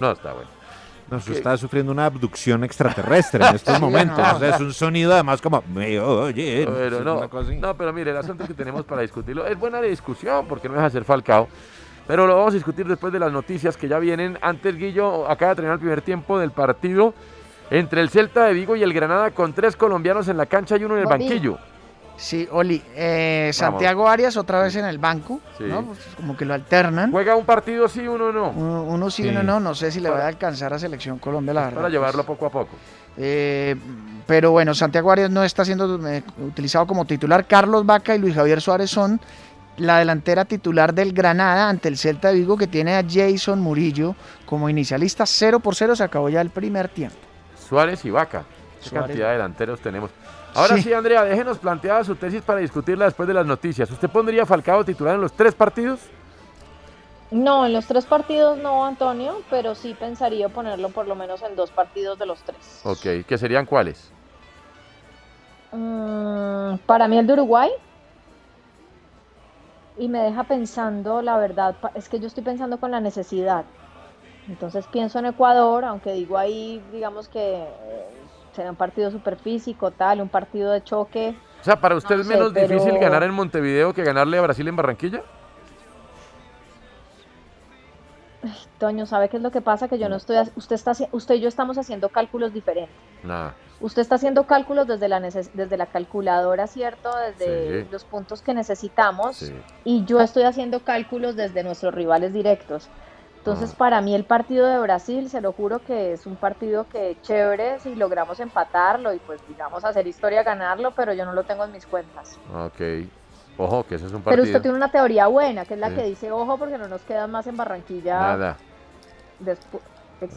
No, está bueno. No, usted ¿Qué? está sufriendo una abducción extraterrestre en estos momentos. no. O sea, es un sonido además como, me oye. Pero no, pero mire, el asunto que tenemos para discutirlo es buena discusión, porque no deja de ser Falcao. Pero lo vamos a discutir después de las noticias que ya vienen. Antes, Guillo acaba de terminar el primer tiempo del partido entre el Celta de Vigo y el Granada con tres colombianos en la cancha y uno en el banquillo. Sí, Oli, eh, Santiago Arias otra vez en el banco, Sí. ¿no? Pues como que lo alternan. Juega un partido sí, uno no. Uno, uno sí, Sí. uno no. No sé si le va a alcanzar a Selección Colombia, la verdad. Para llevarlo poco a poco. Eh, pero bueno, Santiago Arias no está siendo eh, utilizado como titular. Carlos Vaca y Luis Javier Suárez son la delantera titular del Granada ante el Celta de Vigo que tiene a Jason Murillo como inicialista. 0 por 0 se acabó ya el primer tiempo. Suárez y Vaca. ¿Qué Suárez. cantidad de delanteros tenemos? Ahora sí. Sí. Andrea, déjenos planteada su tesis para discutirla después de las noticias. ¿Usted pondría a Falcao titular en los tres partidos? No, en los tres partidos no, Antonio, pero sí pensaría ponerlo por lo menos en dos partidos de los tres. Ok, ¿qué serían cuáles? Mm, para mí el de Uruguay. Y me deja pensando, la verdad, es que yo estoy pensando con la necesidad. Entonces pienso en Ecuador, aunque digo ahí, digamos que será un partido súper físico, tal, un partido de choque. O sea, ¿para usted No es sé, menos difícil pero- ganar en Montevideo que ganarle a Brasil en Barranquilla? Toño, ¿sabe qué es lo que pasa? Que yo no estoy, usted está, usted y yo estamos haciendo cálculos diferentes. Nada. Usted está haciendo cálculos desde la, neces- desde la calculadora, ¿cierto? Desde Sí. los puntos que necesitamos. Sí. Y yo estoy haciendo cálculos desde nuestros rivales directos. Entonces, Ah. para mí el partido de Brasil, se lo juro que es un partido que chévere si logramos empatarlo y pues digamos hacer historia ganarlo, pero yo no lo tengo en mis cuentas. Ok. Ojo, que ese es un Pero partido. usted tiene una teoría buena, que es la Sí. que dice, ojo, porque no nos quedan más en Barranquilla. Nada. despu- ex-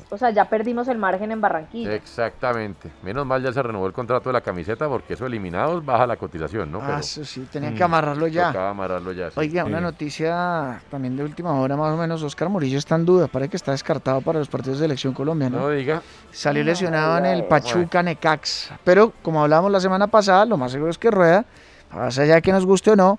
o sea, ya perdimos el margen en Barranquilla. Exactamente. Menos mal ya se renovó el contrato de la camiseta porque eso eliminados baja la cotización, ¿no? Ah, Pero- eso sí, tenían Mm, que amarrarlo ya. Tocaba amarrarlo ya. sí. Oiga, una Sí. noticia también de última hora más o menos, Oscar Murillo está en duda, parece que está descartado para los partidos de selección colombiana. No diga. Salió No, lesionado en el Pachuca Necax, pero como hablábamos la semana pasada, lo más seguro es que rueda, más allá de que nos guste o no,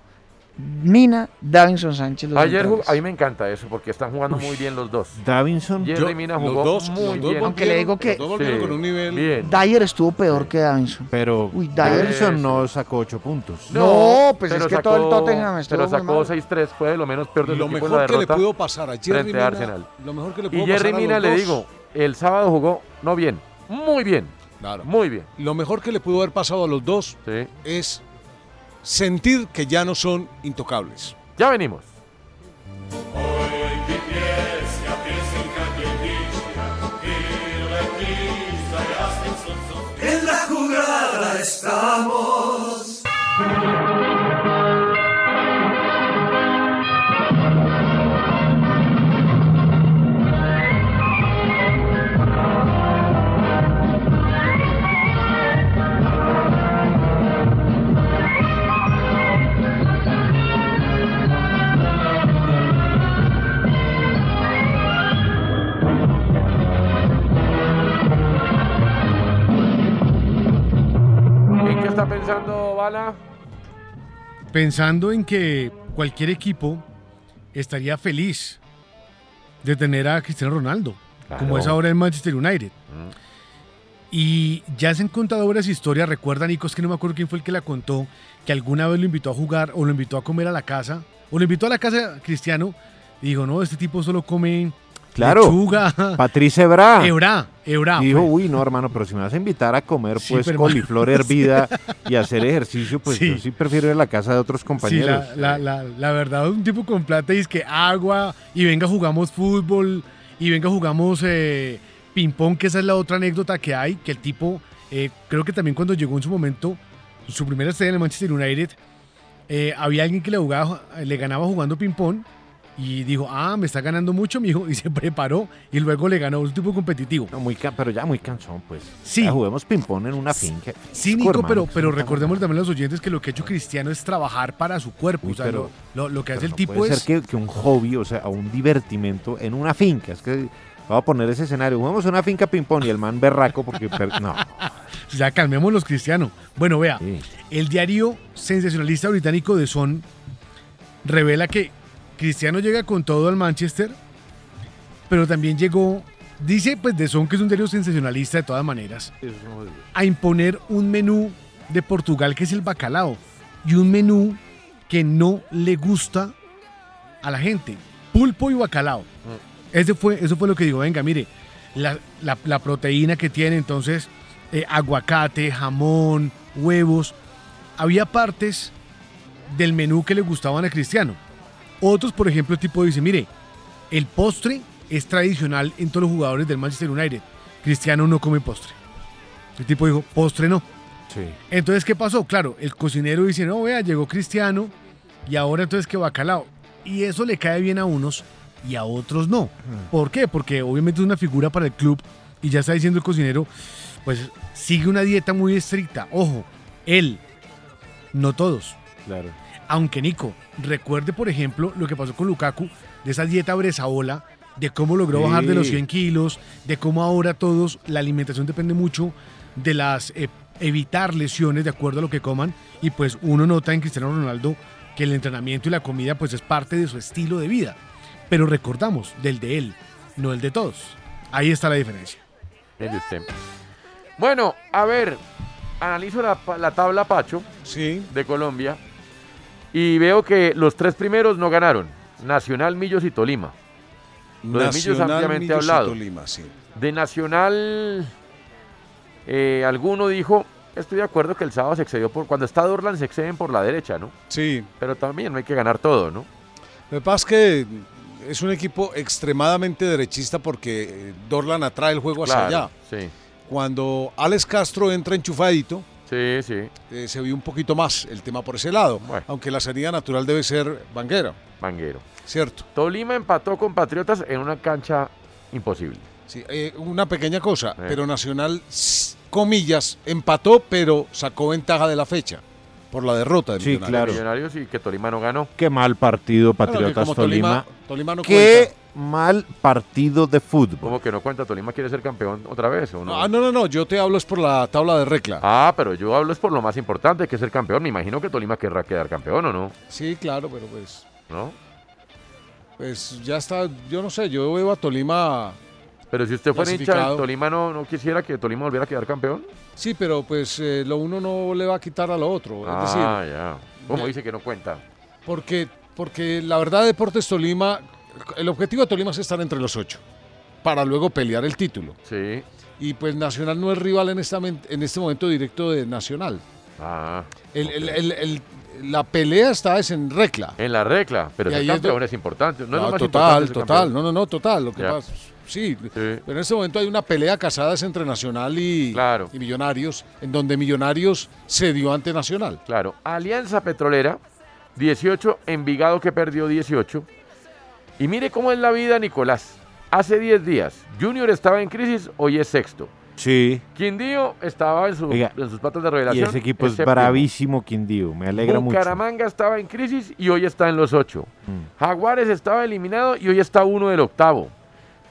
Mina, Davinson Sánchez. los Ayer a mí me encanta eso porque están jugando muy bien los dos. Davinson. Jerry Yo- Mina los jugó dos- muy los dos bien. Aunque le digo que con un nivel- Bien. Dyer estuvo peor que Davinson. Pero Uy. Davinson no sacó ocho puntos. No, pues es que todo el Tottenham estuvo Pero muy sacó mal. 6-3, fue de lo menos peor de Lo mejor la que le pudo pasar a Jerry frente a Mina, Arsenal. lo mejor que le Y Jerry pasar a Mina, los le dos. digo, el sábado jugó no bien, muy bien. Claro. Muy bien. Lo mejor que le pudo haber pasado a los dos es sentir que ya no son intocables. Ya venimos. En la jugada estamos. Pensando Bala? Pensando en que cualquier equipo estaría feliz de tener a Cristiano Ronaldo, Claro. como es ahora en Manchester United. Mm. Y ya se han contado varias historias, recuerda Nico, es que no me acuerdo quién fue el que la contó, que alguna vez lo invitó a jugar o lo invitó a comer a la casa, o lo invitó a la casa Cristiano, y dijo, no, este tipo solo come Claro. lechuga. Patricia Ebra. Ebra, Y dijo, fue. uy, no, hermano, pero si me vas a invitar a comer, Sí, pues, coliflor hervida y hacer ejercicio, pues Sí. yo sí prefiero ir a la casa de otros compañeros. la, la, la, la verdad, un tipo con plata y es que agua, y venga jugamos fútbol, y venga jugamos eh, ping-pong, que esa es la otra anécdota que hay, que el tipo, eh, creo que también cuando llegó en su momento, su primera estrella en el Manchester United, eh, había alguien que le, jugaba, le ganaba jugando ping-pong, y dijo, ah, me está ganando mucho, mi hijo, y se preparó y luego le ganó un tipo competitivo. No, muy pero ya muy cansón, pues. Sí. Ya juguemos ping-pong en una finca. Sí, Nico, hermano, pero, pero recordemos también a los oyentes que lo que ha hecho Cristiano es trabajar para su cuerpo. Uy, o sea, pero- lo, que hace el no tipo puede es... ser que, que un hobby, o sea, un divertimento en una finca. Es que voy a poner ese escenario. Jugamos una finca ping-pong y el man berraco porque... no. Ya calmemos los cristianos. Bueno, vea, el diario sensacionalista británico The Sun revela que Cristiano llega con todo al Manchester, pero también llegó, dice pues The Sun que es un diario sensacionalista de todas maneras, a imponer un menú de Portugal que es el bacalao y un menú que no le gusta a la gente, pulpo y bacalao. Ese fue, eso fue lo que digo, venga, mire, la, la- la proteína que tiene, entonces, eh, aguacate, jamón, huevos. Había partes del menú que le gustaban a Cristiano. Otros, por ejemplo, el tipo dice, mire, el postre es tradicional en todos los jugadores del Manchester United. Cristiano no come postre. El tipo dijo, postre no. Sí. Entonces, ¿qué pasó? Claro, el cocinero dice, no, vea, llegó Cristiano y ahora entonces que bacalao. Y eso le cae bien a unos y a otros no. ¿Por qué? Porque obviamente es una figura para el club y ya está diciendo el cocinero, pues sigue una dieta muy estricta. Ojo, él, no todos. Claro. Aunque Nico, recuerde por ejemplo lo que pasó con Lukaku, de esa dieta bresaola, de cómo logró Sí. bajar de los 100 kilos, de cómo ahora todos, la alimentación depende mucho de las eh, evitar lesiones de acuerdo a lo que coman y pues uno nota en Cristiano Ronaldo que el entrenamiento y la comida pues es parte de su estilo de vida. Pero recordamos, del de él, no el de todos. Ahí está la diferencia. Mire usted. Bueno, a ver, analizo la, la tabla Pacho de Colombia y veo que los tres primeros no ganaron. Nacional, Millos y Tolima. Lo de Millos Nacional, ampliamente Millos y hablado. Tolima, sí. De Nacional, eh, alguno dijo, estoy de acuerdo que el sábado se excedió por... Cuando está Dorlan se exceden por la derecha, ¿no? Sí. Pero también no hay que ganar todo, ¿no? Lo que pasa es que es un equipo extremadamente derechista porque eh, Dorlan atrae el juego hacia allá. sí. Cuando Alex Castro entra enchufadito, Sí, sí. eh, se vio un poquito más el tema por ese lado. Aunque la salida natural debe ser Banguera. Banguero. Cierto. Tolima empató con Patriotas en una cancha imposible. Sí, eh, una pequeña cosa, pero Nacional, comillas, empató, pero sacó ventaja de la fecha por la derrota de Sí, Millonarios. claro. Millonarios y que Tolima no ganó. Qué mal partido, Claro, Patriotas como Tolima. Tolima- Tolima no Qué mal partido de fútbol. ¿Cómo que no cuenta? ¿Tolima quiere ser campeón otra vez o no? Ah, no, no, no, yo te hablo es por la tabla de recla. Ah, pero yo hablo es por lo más importante, que es ser campeón. Me imagino que Tolima querrá quedar campeón, ¿o no? Sí, claro, pero pues, ¿No? pues ya está, yo no sé, yo veo a Tolima... Pero si usted fuera hincha de Clasificado. Tolima, no, ¿no quisiera que Tolima volviera a quedar campeón? Sí, pero pues eh, lo uno no le va a quitar a lo otro. ah, es decir, ya. ¿Cómo dice que no cuenta? porque, porque la verdad Deportes Tolima, el objetivo de Tolima es estar entre los ocho, para luego pelear el título. Sí. Y pues Nacional no es rival en, esta, en este momento directo de Nacional. Ah. El- el- el- el- la pelea está es en recla. En la regla, pero es campeón do- es importante. No, es lo más total, total. campeón. No, no, no, total. Lo que pasa, sí, Pero en este momento hay una pelea casada es entre Nacional y, y Millonarios, en donde Millonarios cedió ante Nacional. Claro. Alianza Petrolera, 18, Envigado que perdió 18. Y mire cómo es la vida, Nicolás. Hace 10 días, Junior estaba en crisis, hoy es sexto. Sí. Quindío estaba en, su- Oiga, en sus patas de Y revelación. ese equipo es bravísimo, Quindío. Me alegra mucho. Bucaramanga estaba en crisis y hoy está en los ocho. Mm. Jaguares estaba eliminado y hoy está uno del octavo.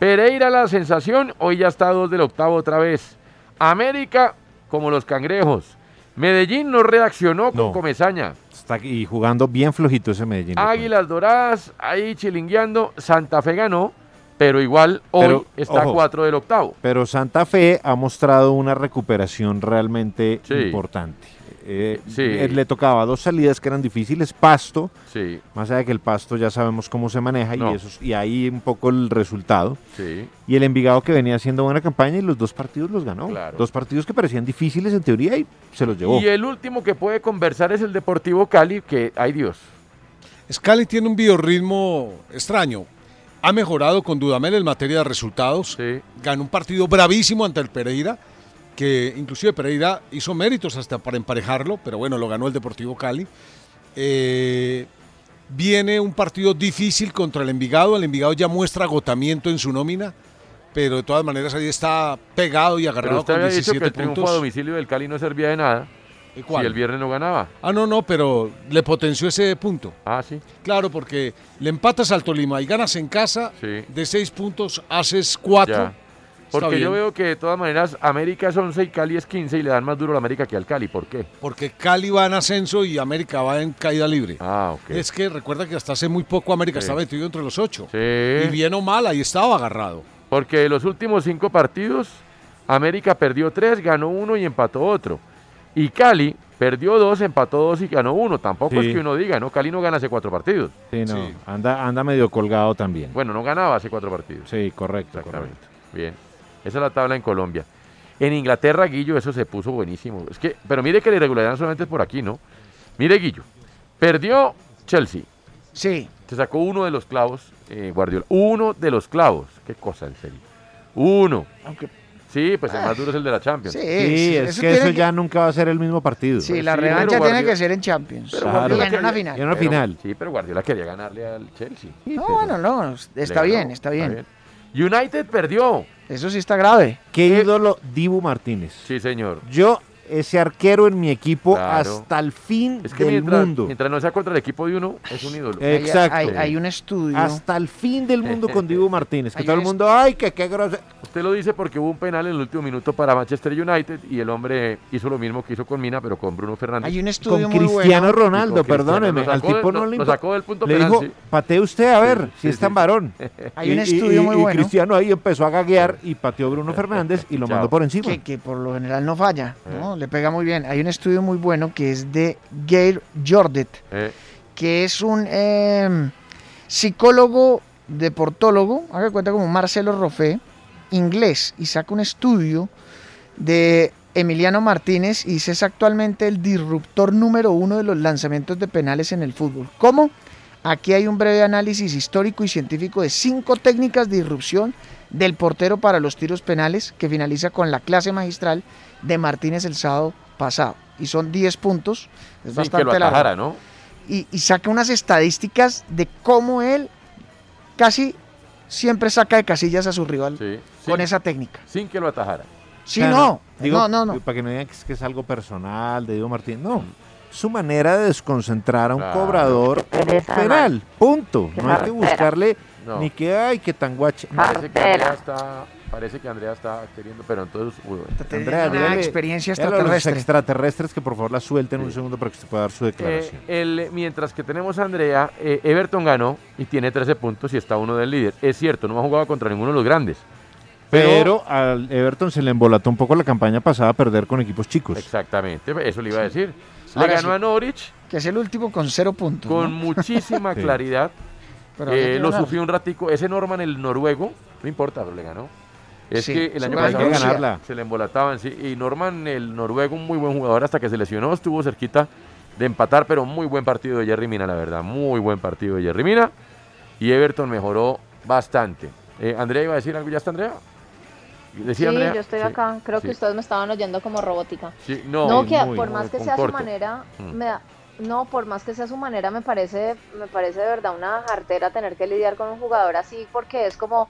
Pereira la sensación, hoy ya está dos del octavo otra vez. América, como los cangrejos. Medellín no reaccionó con No. Comesaña. Está y jugando bien flojito ese Medellín. Águilas Doradas, ahí chilingueando. Santa Fe ganó, pero igual hoy Pero, está ojo. cuatro del octavo. Pero Santa Fe ha mostrado una recuperación realmente Sí. importante. Eh, Sí. eh, le tocaba dos salidas que eran difíciles, pasto, Sí, más allá de que el pasto ya sabemos cómo se maneja No. y, eso, es- y ahí un poco el resultado. sí. Y el Envigado que venía haciendo buena campaña y los dos partidos los ganó. Claro. Dos partidos que parecían difíciles en teoría y se los llevó. Y el último que puede conversar es el Deportivo Cali, que, ay Dios. Scali tiene un biorritmo extraño. Ha mejorado con Dudamel en materia de resultados. Ganó un partido bravísimo ante el Pereira, que inclusive Pereira hizo méritos hasta para emparejarlo, pero bueno, lo ganó el Deportivo Cali. Eh, Viene un partido difícil contra el Envigado. El Envigado ya muestra agotamiento en su nómina, pero de todas maneras ahí está pegado y Pero agarrado usted con había dicho que 17 el triunfo a puntos. domicilio del Cali no servía de nada cuál? si el viernes no ganaba. Ah, no, no, pero le potenció ese punto. Ah, sí. Claro, porque le empatas al Tolima y ganas en casa, Sí. de seis puntos haces cuatro. Ya. Porque yo veo que de todas maneras América es 11 y Cali es 15 y le dan más duro a la América que al Cali. ¿Por qué? Porque Cali va en ascenso y América va en caída libre. Ah, ok. Es que recuerda que hasta hace muy poco América Sí. estaba metido entre los ocho. Sí. Y bien o mal, ahí estaba agarrado. Porque de los últimos cinco partidos, América perdió tres, ganó uno y empató otro. Y Cali perdió dos, empató dos y ganó uno. Tampoco Sí. es que uno diga, ¿no? Cali no gana hace cuatro partidos. Sí, no, Anda, anda medio colgado también. Bueno, no ganaba hace cuatro partidos. Sí, correcto, Exactamente. Bien. Esa es la tabla en Colombia. En Inglaterra, Guillo, eso se puso buenísimo. Es que, pero mire que la irregularidad solamente es por aquí, ¿no? Mire, Guillo. Perdió Chelsea. Sí. Se sacó uno de los clavos, eh, Guardiola. Uno de los clavos. Qué cosa, en serio. Uno. Aunque Sí, pues el más duro es el de la Champions. Sí, es eso que eso que- ya nunca va a ser el mismo partido. Sí, la sí, revancha tiene que ser en Champions. Pero Claro. En una final. En una pero- final. Sí, pero Guardiola quería ganarle al Chelsea. No, bueno, no, está bien, ganó, está bien. United perdió. Eso sí está grave. Qué ídolo Dibu Martínez. Sí, señor. Yo, ese arquero en mi equipo Claro. hasta el fin Es que del mientras, mundo. mientras no sea contra el equipo de uno, es un ídolo. Eh, Exacto. Hay, hay un estudio. Hasta el fin del mundo con Dibu Martínez. Que Hay todo el un mundo, ay, que qué grosero. Usted lo dice porque hubo un penal en el último minuto para Manchester United y el hombre hizo lo mismo que hizo con Mina, pero con Bruno Fernández. Hay un estudio Con muy Cristiano bueno. Ronaldo, Y con Cristiano, perdóneme. lo Al tipo lo- no le lo impo- sacó del punto Le penal, dijo, sí. patee usted a ver Sí, si sí, es tan sí. varón. Hay un Y- y- estudio y- muy y bueno. Cristiano ahí empezó a gaguear y pateó Bruno Fernández y lo mandó por encima. Que, que por lo general no falla, ¿no? Le pega muy bien. Hay un estudio muy bueno que es de Gail Jordet, Eh, que es un eh, psicólogo deportólogo, haga cuenta como Marcelo Roffé, inglés, y saca un estudio de Emiliano Martínez y dice es actualmente el disruptor número uno de los lanzamientos de penales en el fútbol. ¿Cómo? Aquí hay un breve análisis histórico y científico de cinco técnicas de irrupción del portero para los tiros penales que finaliza con la clase magistral de Martínez el sábado pasado. Y son 10 puntos. Es sin bastante que lo largo atajara, ¿no? y, y saca unas estadísticas de cómo él casi siempre saca de casillas a su rival Sí. con sin- esa técnica. Sin que lo atajara. Sí, O sea, no, digo, no, no, no. Para que no digan que es, que es algo personal de Diego Martínez. No. Su manera de desconcentrar a un Claro. cobrador penal. Punto. No hay que buscarle No. ni que ay, que tan guache. No. Parece que Andrea está, parece que Andrea está queriendo, pero entonces... uy, Andrea, una dígale- experiencia dígale a los extraterrestre. extraterrestres que por favor la suelten un segundo para que se pueda dar su Eh, declaración. el- mientras que tenemos a Andrea, eh, Everton ganó y tiene 13 puntos y está uno del líder. Es cierto, no ha jugado contra ninguno de los grandes. pero, al Everton se le embolató un poco la campaña pasada a perder con equipos chicos. Exactamente, eso le iba a decir. Le Ahora ganó sí. a Norwich Que es el último con cero puntos. con ¿no? muchísima Sí. claridad. Pero Eh, lo sufrió un ratico. Ese Norman, el noruego, no importa, pero le ganó. Es Sí, que el año pasado ganarla. se le embolataban, sí. Y Norman, el noruego, un muy buen jugador hasta que se lesionó, estuvo cerquita de empatar, pero muy buen partido de Jerry Mina, la verdad. Muy buen partido de Jerry Mina. Y Everton mejoró bastante. Eh, Andrea iba a decir algo, ¿ya está Andrea? Decía sí, Andrea. yo estoy Sí, acá. Creo sí. que ustedes me estaban oyendo como robótica. Sí, no, No, que muy, por muy, más que sea su manera, Mm. me da- no, por más que sea su manera, me parece, me parece de verdad una jartera tener que lidiar con un jugador así, porque es como,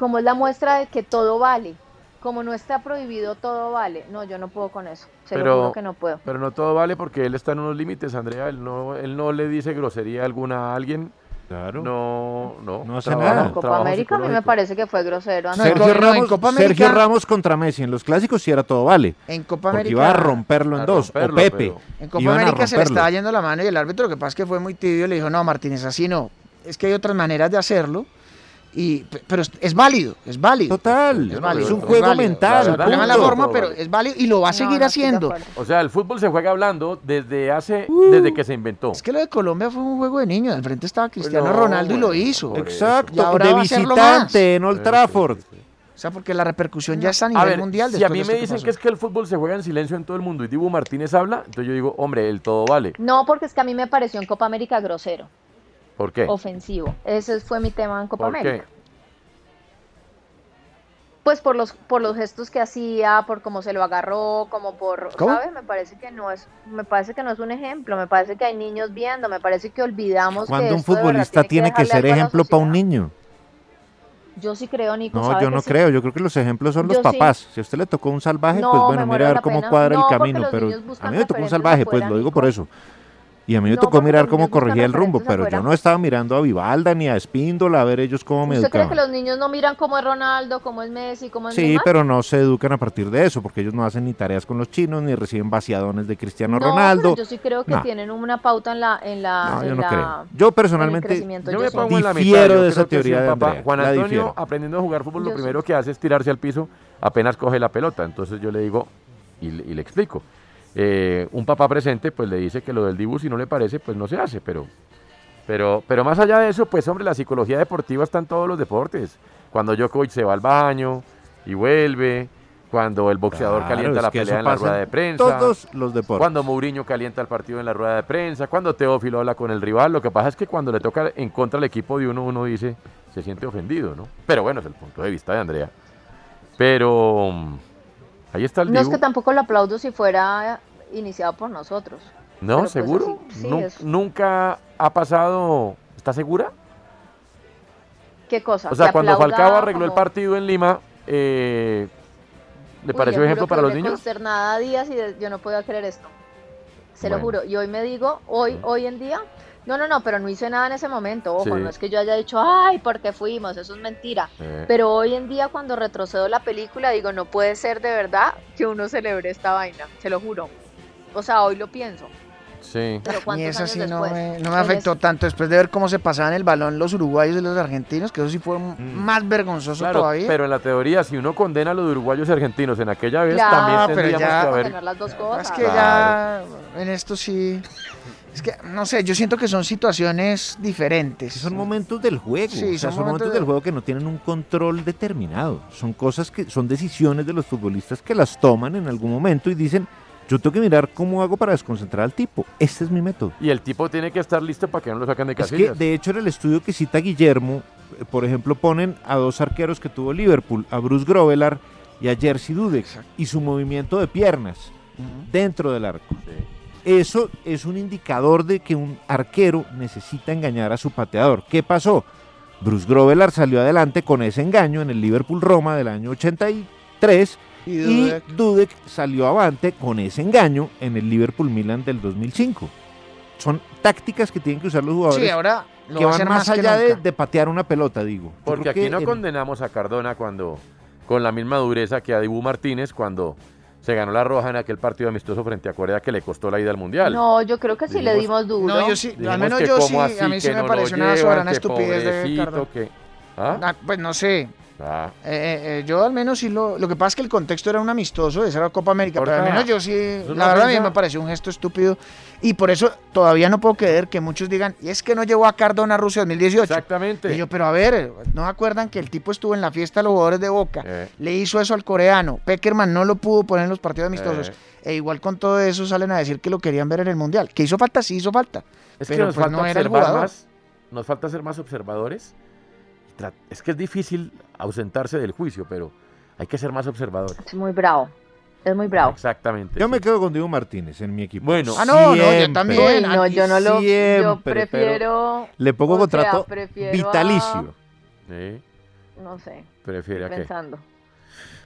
como es la muestra de que todo vale. Como no está prohibido, todo vale. No, yo no puedo con eso. Se lo Pero, juro que no puedo. pero no todo vale porque él está en unos límites, Andrea. Él no, él no le dice grosería alguna a alguien. Claro. No, no. No hace trabajo- nada. En Copa América a mí me parece que fue grosero. No. Sergio, no, en Ramos, Copa Sergio América- Ramos contra Messi. En los clásicos sí era todo vale. En Copa Porque América. iba a romperlo en A dos. romperlo, o Pepe. pero- En Copa América se le estaba yendo la mano y el árbitro lo que pasa es que fue muy tibio le dijo, no, Martínez, así no. Es que hay otras maneras de hacerlo. Y, pe- pero es, válido, es válido. Total. Es válido. Es un juego válido. mental. El problema es la punto. forma, pero es válido y lo va a seguir no haciendo. O sea, el fútbol se juega hablando desde hace, desde que se inventó. Es que lo de Colombia fue un juego de niños. Al frente estaba Cristiano no, Ronaldo y lo hizo. Exacto. Y ahora de visitante en Old Trafford. sí, sí, sí. O sea, porque la repercusión ya está a A nivel ver, mundial. si a mí de me dicen pasó. que es que el fútbol se juega en silencio en todo el mundo y Dibu Martínez habla, entonces yo digo, hombre, el todo vale. No, porque es que a mí me pareció en Copa América grosero, ¿Por qué? ofensivo. Ese fue mi tema en Copa ¿Por América. qué? pues por los por los gestos que hacía, por cómo se lo agarró, como por, ¿Cómo? ¿sabes? Me parece que no es me parece que no es un ejemplo, me parece que hay niños viendo, me parece que olvidamos que Cuando un esto futbolista tiene que ser ejemplo para un niño. Yo sí creo, Nico, No, ¿sabe yo no sí? creo. Yo creo que los ejemplos son los Yo sí. papás. Si a usted le tocó un salvaje, No, pues bueno, mira a ver cómo pena. cuadra No, el camino. Pero a mí me tocó un salvaje, pues lo digo Nico. por eso. Y a mí me No, tocó mirar cómo corregía el rumbo, pero yo afuera. no estaba mirando a Vivalda ni a Espíndola a ver ellos cómo me ¿Usted cree educaban. que los niños no miran cómo es Ronaldo, cómo es Messi, cómo es Sí, Neymar? pero no se educan a partir de eso, porque ellos no hacen ni tareas con los chinos, ni reciben vaciadones de Cristiano No, Ronaldo. pero yo sí creo que No. tienen una pauta en la en la No, en yo no la- creo. Yo personalmente Yo yo me sí. pongo en la mitad. Yo de esa teoría sí, de papá. Andrea, Juan Antonio, difiero. aprendiendo a jugar fútbol, Yo lo sí. primero que hace es tirarse al piso apenas coge la pelota. Entonces yo le digo y, y le explico. Eh, un papá presente, pues le dice que lo del dibu, si no le parece, pues no se hace. Pero, pero, pero más allá de eso, pues hombre, la psicología deportiva está en todos los deportes. Cuando Djokovic se va al baño y vuelve. Cuando el boxeador Claro, calienta la pelea en la rueda de prensa. todos los deportes. Cuando Mourinho calienta el partido en la rueda de prensa. Cuando Teófilo habla con el rival. Lo que pasa es que cuando le toca en contra del equipo de uno, uno dice, se siente ofendido, ¿no? Pero bueno, es el punto de vista de Andrea. Pero ahí está el No es que tampoco lo aplaudo si fuera iniciado por nosotros. No, pues seguro. así- sí, Nu- es- Nunca ha pasado. ¿Está segura? ¿Qué cosa? O sea, cuando Falcao arregló el partido en Lima, eh, ¿le Uy, pareció ejemplo para los niños? consternada días y de- yo no podía creer esto. Se lo juro. Y hoy me digo, hoy, hoy en día, no, no, no, pero no hice nada en ese momento. Ojo, Sí. no es que yo haya dicho, ay, porque fuimos, eso es mentira. Eh. Pero hoy en día, cuando retrocedo la película, digo, no puede ser de verdad que uno celebre esta vaina. Se lo juro. O sea, hoy lo pienso. Sí. Pero Ni ¿cuántos esa años sí no después? me, no me afectó tanto después de ver cómo se pasaban el balón los uruguayos y los argentinos, que eso sí fue más vergonzoso Claro, todavía. pero en la teoría, si uno condena a los uruguayos y argentinos en aquella vez, Claro, también pero tendríamos ya- que haber... Las dos cosas. Es que ya en esto sí. Es que, no sé, yo siento que son situaciones diferentes. Son momentos del juego. Sí, o sea, son son, momentos del de- juego que no tienen un control determinado. Son cosas que son decisiones de los futbolistas que las toman en algún momento y dicen, yo tengo que mirar cómo hago para desconcentrar al tipo. Este es mi método. Y el tipo tiene que estar listo para que no lo saquen de Es que, casillas. de hecho, en el estudio que cita Guillermo, eh, por ejemplo, ponen a dos arqueros que tuvo Liverpool, a Bruce Grovelar y a Jersey Dudek, y su movimiento de piernas dentro del arco. Eso es un indicador de que un arquero necesita engañar a su pateador. ¿Qué pasó? Bruce Grovelar salió adelante con ese engaño en el Liverpool Roma del año 83 Y y Dudek. Salió avante con ese engaño en el Liverpool Milan del 2005. Son tácticas que tienen que usar los jugadores Sí, ahora lo que va van más allá de, patear una pelota, digo. Porque aquí no en- condenamos a Cardona cuando con la misma dureza que a Dibu Martínez cuando se ganó la roja en aquel partido amistoso frente a Corea que le costó la ida al Mundial. No, yo creo que sí le Dijimos- dimos duro. No, yo sí, al menos yo sí, así, a mí sí me no pareció una soberana estupidez de Cardona. que- ¿Ah? Ah, pues no sé. Ah. Eh, eh, eh, yo al menos sí lo. Lo que pasa es que el contexto era un amistoso, esa era la Copa América, pero al menos yo sí. La verdad a mí me pareció un gesto estúpido. Y por eso todavía no puedo creer que muchos digan, y es que no llevó a Cardona a Rusia 2018. Exactamente. Y yo, pero a ver, ¿no acuerdan que el tipo estuvo en la fiesta de los jugadores de Boca? Eh. Le hizo eso al coreano. Peckerman no lo pudo poner en los partidos amistosos. E igual con todo eso salen a decir que lo querían ver en el Mundial. Que hizo falta, sí hizo falta. Es que nos pues falta no era el observar jugador. más, nos falta ser más observadores. Es que es difícil ausentarse del juicio, pero hay que ser más observadores. Es muy bravo. Es muy bravo. Exactamente. Yo me quedo con Diego Martínez en mi equipo. Bueno, Ah, no, no, yo también. No, yo no lo. yo Siempre, prefiero. Le pongo sea, contrato prefiero vitalicio. No sé. prefiere a qué. Pensando.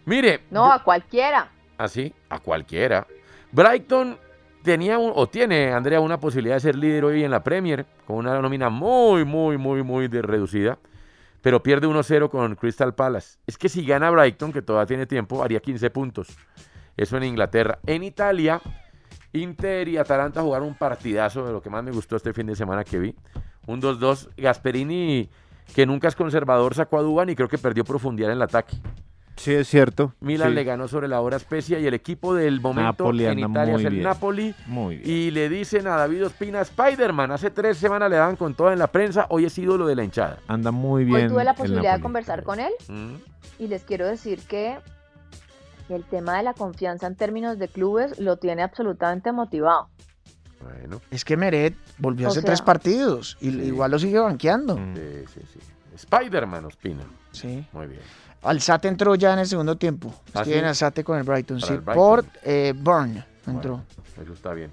Mire, No, a cualquiera. así, a cualquiera. Brighton tenía un, o tiene, Andrea, una posibilidad de ser líder hoy en la Premier, con una nómina muy, muy, muy, muy de- reducida, pero pierde 1-0 con Crystal Palace. Es que si gana Brighton, que todavía tiene tiempo, haría 15 puntos. Eso en Inglaterra. En Italia, Inter y Atalanta jugaron un partidazo de lo que más me gustó este fin de semana que vi. Un 2-2. Gasperini, que nunca es conservador, sacó a Duban y creo que perdió profundidad en el ataque. Sí, es cierto. Milan Sí. le ganó sobre la hora especia y el equipo del momento Napoli en anda Italia muy es el bien. Napoli. Muy bien. Y le dicen a David Ospina Spider-Man. Hace tres semanas le daban con toda en la prensa. Hoy es ídolo de la hinchada. Anda muy bien. Hoy tuve la posibilidad de conversar con él Mm. y les quiero decir que el tema de la confianza en términos de clubes lo tiene absolutamente motivado. Bueno. Es que Meret volvió O hace sea- tres partidos y igual lo sigue banqueando. Sí, sí, sí. Spider-Man Ospina. Sí. Muy bien. Alzate entró ya en el segundo tiempo. ¿Ah, Steven sí? Alzate con el Brighton, Para sí. el Brighton. Por eh, Burn entró. Eso está bien.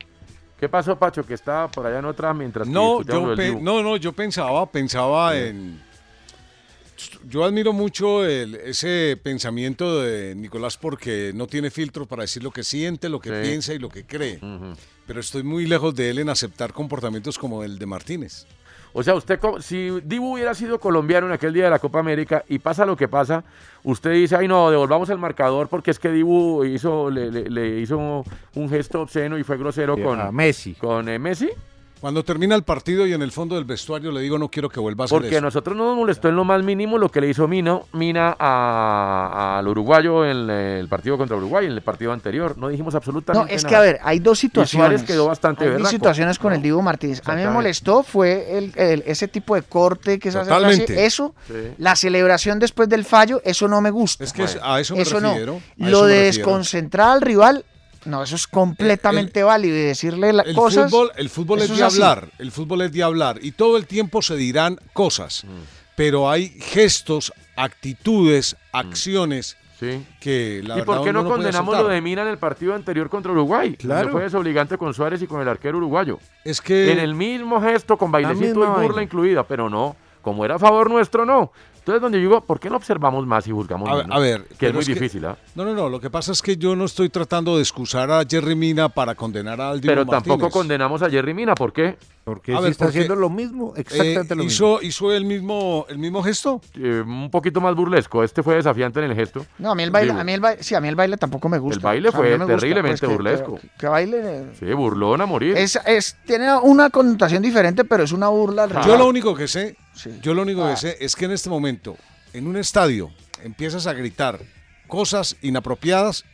¿Qué pasó, Pacho? Que estaba por allá en otra mientras No, yo pe- no, no, yo pensaba, pensaba en. Yo admiro mucho el- ese pensamiento de Nicolás porque no tiene filtros para decir lo que siente, lo que Sí. piensa y lo que cree. Pero estoy muy lejos de él en aceptar comportamientos como el de Martínez. O sea, usted, si Dibu hubiera sido colombiano en aquel día de la Copa América y pasa lo que pasa, usted dice, ay no, devolvamos el marcador porque es que Dibu hizo, le, le- le hizo un gesto obsceno y fue grosero con a Messi. Con eh, Messi. Cuando termina el partido y en el fondo del vestuario le digo no quiero que vuelva a hacer Porque a eso. nosotros no nos molestó en lo más mínimo lo que le hizo Mina, Mina a- al uruguayo en el partido contra Uruguay, en el partido anterior. No dijimos No, absolutamente es nada. que a ver, hay dos situaciones. Quedó bastante Hay dos situaciones con el Dibu Martínez. A mí me molestó fue el, el- ese tipo de corte que se hace. Totalmente. Eso, Sí. la celebración después del fallo, eso no me gusta. Es que es- a eso me no. refiero, a Lo eso me de refiero. desconcentrar al rival, no, eso es completamente válido. Y decirle las El cosas. fútbol, el fútbol es de así. hablar, el fútbol es de hablar y todo el tiempo se dirán cosas, Mm. pero hay gestos, actitudes, acciones que la ¿Y por qué no condenamos lo de Mina en el partido anterior contra Uruguay? Claro. Fue desobligante con Suárez y con el arquero uruguayo. Es que En el mismo gesto, con bailecito y misma burla vaina. incluida, pero no. Como era a favor nuestro, no. Entonces, donde yo digo, ¿por qué no observamos más y juzgamos A menos? a ver, Que es muy es que- difícil, ¿ah? No, no, no, lo que pasa es que yo no estoy tratando de excusar a Jerry Mina para condenar al Dibu Pero tampoco Martínez. condenamos a Jerry Mina, ¿por qué? Porque A ver, está porque, haciendo lo mismo, exactamente eh, lo hizo, ¿Hizo el mismo, el mismo gesto? Eh, un poquito más burlesco. Este fue desafiante en el gesto. No, a mí el baile, Digo, a mí el baile, sí, a mí el baile tampoco me gusta. El baile O sea, a mí fue no me gusta, terriblemente pues, que- burlesco. Que, que baile eh, Sí, burlón a morir. es, es- tiene una connotación diferente, pero es una burla al. Yo lo único que sé, yo lo único Ah. que sé es que en este momento, en un estadio, empiezas a gritar cosas inapropiadas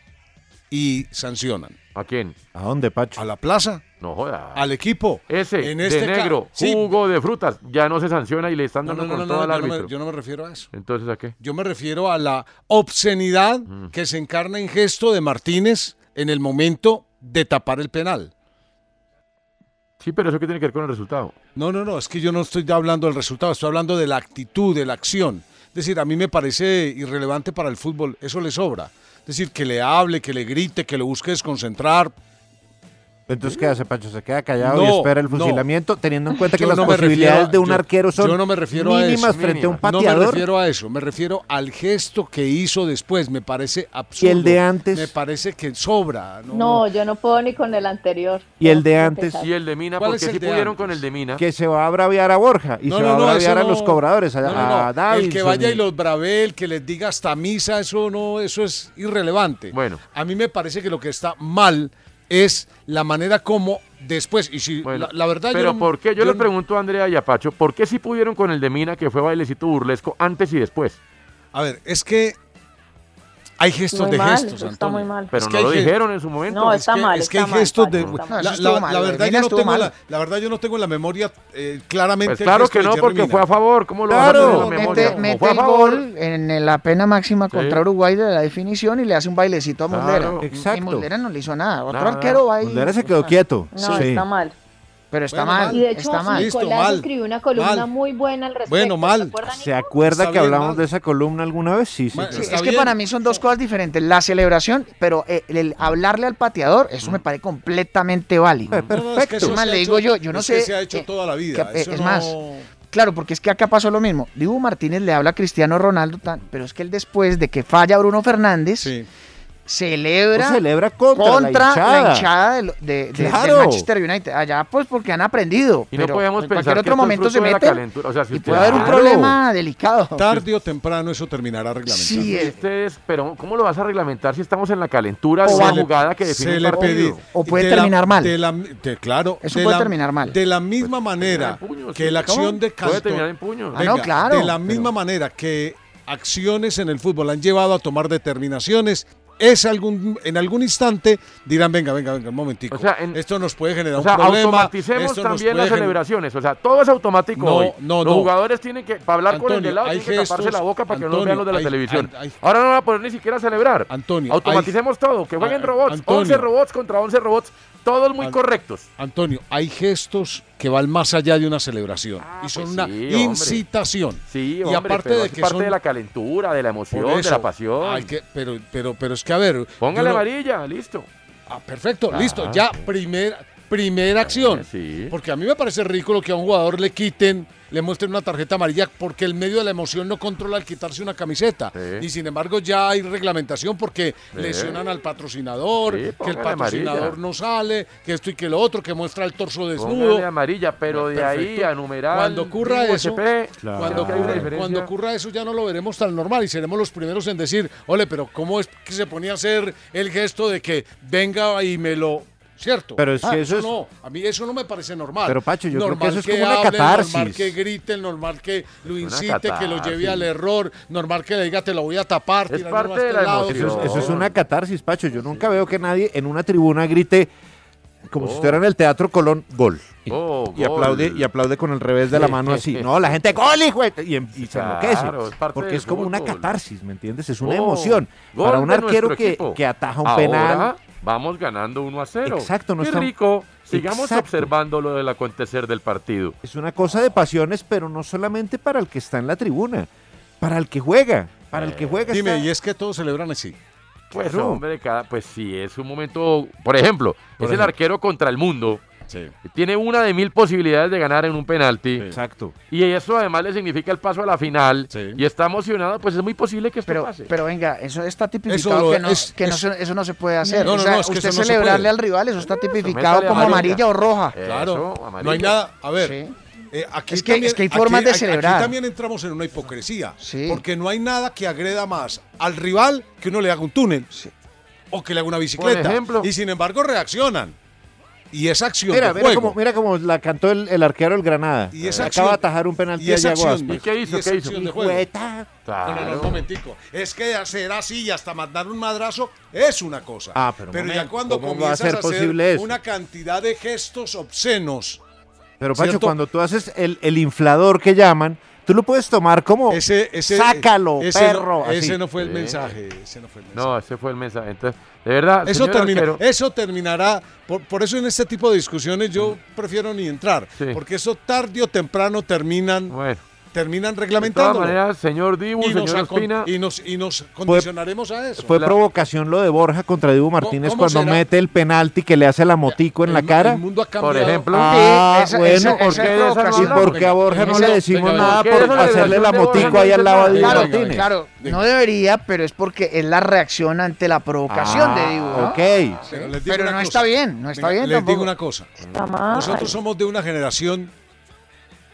y sancionan. ¿A quién? ¿A dónde, Pacho? A la plaza, No joda. al equipo. Ese, En este de negro, Sí. jugo de frutas, ya no se sanciona y le están dando no, no, con no, todo no, al yo no me- árbitro. yo no me refiero a eso. Entonces, ¿a qué? Yo me refiero a la obscenidad Mm. que se encarna en gesto de Martínez en el momento de tapar el penal. Sí, pero eso qué tiene que ver con el resultado. No, no, no, es que yo no estoy hablando del resultado, estoy hablando de la actitud, de la acción. Es decir, a mí me parece irrelevante para el fútbol, eso le sobra. Es decir, que le hable, que le grite, que lo busque desconcentrar. Entonces, ¿qué hace, Pacho? Se queda callado y espera el no. fusilamiento, teniendo en cuenta que Yo las no posibilidades refiero a- de un yo- arquero son yo no me refiero a mínimas eso. frente a un No me pateador. refiero a eso, me refiero al gesto que hizo después, me parece absurdo. el de antes? Me parece que sobra. No, No, yo no puedo ni con el anterior. Y el de antes. Y el de Mina, ¿Cuál porque el sí pudieron antes? con el de Mina. que se va a braviar a Borja y No, se no, va no, a braviar a los no- cobradores, a, no, no, no. a El que vaya y y- los bravel, que les diga hasta misa, eso no, eso es irrelevante. Bueno. A mí me parece que lo que está mal es la manera como después, y si Bueno, la, la verdad pero yo, ¿por qué? Yo, yo le pregunto a Andrea y a Pacho, ¿por qué sí pudieron con el de Mina, que fue bailecito burlesco, antes y después? A ver, es que hay gestos Muy de mal, gestos, eso está Antonio. muy mal. Pero Es que no lo dijeron en su momento. No, Es está que- mal, Es que hay mal, gestos de. La, verdad yo no tengo la, la verdad yo no tengo en la memoria eh, claramente. Pues claro que no, porque Mina. fue a favor. ¿Cómo lo vas a Claro. tener en la memoria? Mete, mete fue a el favor. gol en la pena máxima contra Uruguay de la definición y le hace un bailecito a Claro, Muslera. exacto. Y Muslera no le hizo nada. Otro Nada. arquero va ahí. Muslera se quedó quieto. No, Sí. está mal. Pero está Bueno, mal. Y de hecho, está mal. Listo, Nicolás mal, escribió una columna mal. muy buena al respecto. Bueno, mal. ¿Se acuerda Está que bien, hablamos mal. de esa columna alguna vez? Sí, sí. Sí. es que para mí son dos cosas diferentes. La celebración, pero eh, el hablarle al pateador, eso me parece completamente válido. No, no, es que Perfecto. eso Es ha le hecho- digo yo, yo no es que sé, se ha hecho eh, toda la vida. que, eh, eso es no- más, Claro, porque es que acá pasó lo mismo. Dibu Martínez le habla a Cristiano Ronaldo, tan- pero es que él después de que falla Bruno Fernández, Sí. Celebra, Pues celebra contra, contra la hinchada. hinchada de, de- de- Claro. del Manchester United. Allá pues porque han aprendido. Y no pero podemos en pensar cualquier que otro es momento se de meten calentura. O sea, si y puede haber un problema delicado. Tarde o temprano eso terminará reglamentado. Sí, Ustedes, pero ¿cómo lo vas a reglamentar si estamos en la calentura de O una va- jugada que define se le pedí- O puede de la- terminar mal. de la- de- claro, Eso de puede la- terminar mal. De la misma manera en puños, que sí. la acción ¿Cómo? de Puede Castro- terminar en puños. Ah, no, claro, De la pero- misma manera que acciones en el fútbol han llevado a tomar determinaciones, es algún, en algún instante dirán, venga, venga, venga, un momentico. O sea, en- esto nos puede generar O sea, un problema. automaticemos también las celebraciones. O sea, todo es automático No, hoy. no, los no. jugadores tienen que, para hablar con el de lado, tienen que taparse la boca para que no vean los de la hay- televisión. hay- hay- Ahora no van a poder ni siquiera celebrar. Antonio, Automaticemos todo. Que jueguen Ah, robots. Antonio. 11 robots contra 11 robots. Todos muy correctos. Antonio, hay gestos que van más allá de una celebración y son pues una sí, hombre. incitación. Sí, y hombre, aparte pero de que parte son de la calentura, de la emoción, de la pasión. hay que- pero, pero, pero es que a ver. Póngale no- amarilla, listo. Ah, perfecto, Ah, listo. Ya, primera, primera acción. Porque a mí me parece ridículo que a un jugador le quiten, le muestren una tarjeta amarilla porque el medio de la emoción no controla el quitarse una camiseta. Y sin embargo ya hay reglamentación porque Sí. lesionan al patrocinador, que el patrocinador amarilla. no sale, que esto y que lo otro, que muestra el torso desnudo. Póngale amarilla, pero de ahí a numerar. Cuando ocurra eso, cuando, ocurra, cuando ocurra eso ya no lo veremos tan normal y seremos los primeros en decir, ole, pero ¿cómo es que se ponía a hacer el gesto de que venga y me lo... ¿Cierto? Pero es que Ah, eso es- no, a mí eso no me parece normal. Pero, Pacho, yo creo que normal eso es como una hablen, catarsis. Normal que griten, normal que lo incite, que lo lleve al error, normal que le diga te lo voy a tapar. Es parte a este de la lado". emoción. Eso, es- eso es una catarsis, Pacho. Yo nunca veo que nadie en una tribuna grite como si estuviera en el Teatro Colón, gol. Y, Oh, y aplaude, y aplaude con el revés de la mano así. No, la gente, gol, hijo. de-", Y, em- y se enloquece. Claro, es parte porque es como una catarsis, ¿me entiendes? Es una Oh, emoción. Para un arquero que, que ataja un Ahora, penal. Vamos ganando 1 a 0. Exacto, no Qué estamos- rico. Sigamos Exacto. observando lo del acontecer del partido. Es una cosa de pasiones, pero no solamente para el que está en la tribuna, para el que juega. Para el que juega. Dime, está- y es que todos celebran así. Pues Claro. hombre, cada, pues sí, es un momento, por ejemplo, Por es el arquero contra el mundo. Tiene una de mil posibilidades de ganar en un penalti. Exacto. Y eso además le significa el paso a la final. Y está emocionado, pues es muy posible que esto Pero, pase. pero venga, eso está Eso tipificado lo- que, no, es- que no es- se- eso no se puede hacer. No, o no, sea, no, es que usted eso celebrarle al rival, eso está tipificado como amarilla. amarilla o roja. Claro, no hay nada. A ver, Sí. eh, aquí Es que- también- es que hay formas de celebrar. Aquí también entramos en una hipocresía. Porque no hay nada que agreda más al rival que uno le haga un túnel. O que le haga una bicicleta. ejemplo. Y sin embargo reaccionan. Y esa acción Mira, de mira juego. cómo, mira cómo la cantó el, el arquero del Granada. Y esa Acaba acción- de atajar un penalti y esa a acción-. ¿Y qué hizo? y esa ¿Qué hizo? de juego. ta- No, no, no, un momentico. Es que hacer así y hasta mandar un madrazo es una cosa. Ah, pero un ya cuando ¿cómo va a comienzas ser a hacer posible eso? una cantidad de gestos obscenos. Pero Pacho, ¿Cierto? cuando tú haces el, el inflador que llaman, tú lo puedes tomar como ese, sácalo, ese perro. No, así. ese no fue el mensaje. Ese no fue el mensaje. No, ese fue el mensaje. Entonces, de verdad, Eso, termina- arquero, eso terminará, por, por eso en este tipo de discusiones yo prefiero ni entrar, porque eso tarde o temprano terminan, terminan de todas reglamentando. maneras, señor Dibu, y, nos señor Espina, y, nos, y nos condicionaremos a eso. Fue provocación lo de Borja contra Dibu Martínez cuando será? mete el penalti que le hace la motico en la cara. el mundo ha cambiado. Por ejemplo. Ah, esa- bueno, esa- ¿por esa qué de esa? ¿Y por qué a Borja no le decimos venga, nada ¿qué por hacerle la de motico ahí al lado a Dibu Claro, Martínez? claro, no debería, pero es porque es la reacción ante la provocación de Dibu. ¿no? ok. Pero, no cosa. está bien, no está bien Les digo una cosa. Nosotros somos de una generación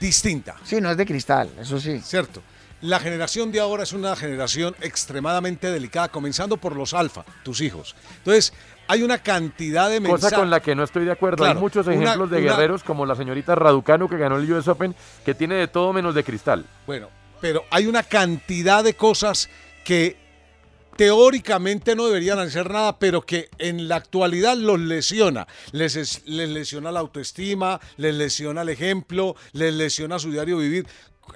distinta. Sí, no es de cristal, eso sí. Cierto. La generación de ahora es una generación extremadamente delicada, comenzando por los alfa, tus hijos. Entonces, hay una cantidad de mensajes. cosa con la que no estoy de acuerdo. Hay muchos una- ejemplos de una- guerreros como la señorita Raducano que ganó el US Open, que tiene de todo menos de cristal. Bueno, pero hay una cantidad de cosas que teóricamente no deberían hacer nada, pero que en la actualidad los lesiona. Les, es- les lesiona la autoestima, les lesiona el ejemplo, les lesiona su diario vivir.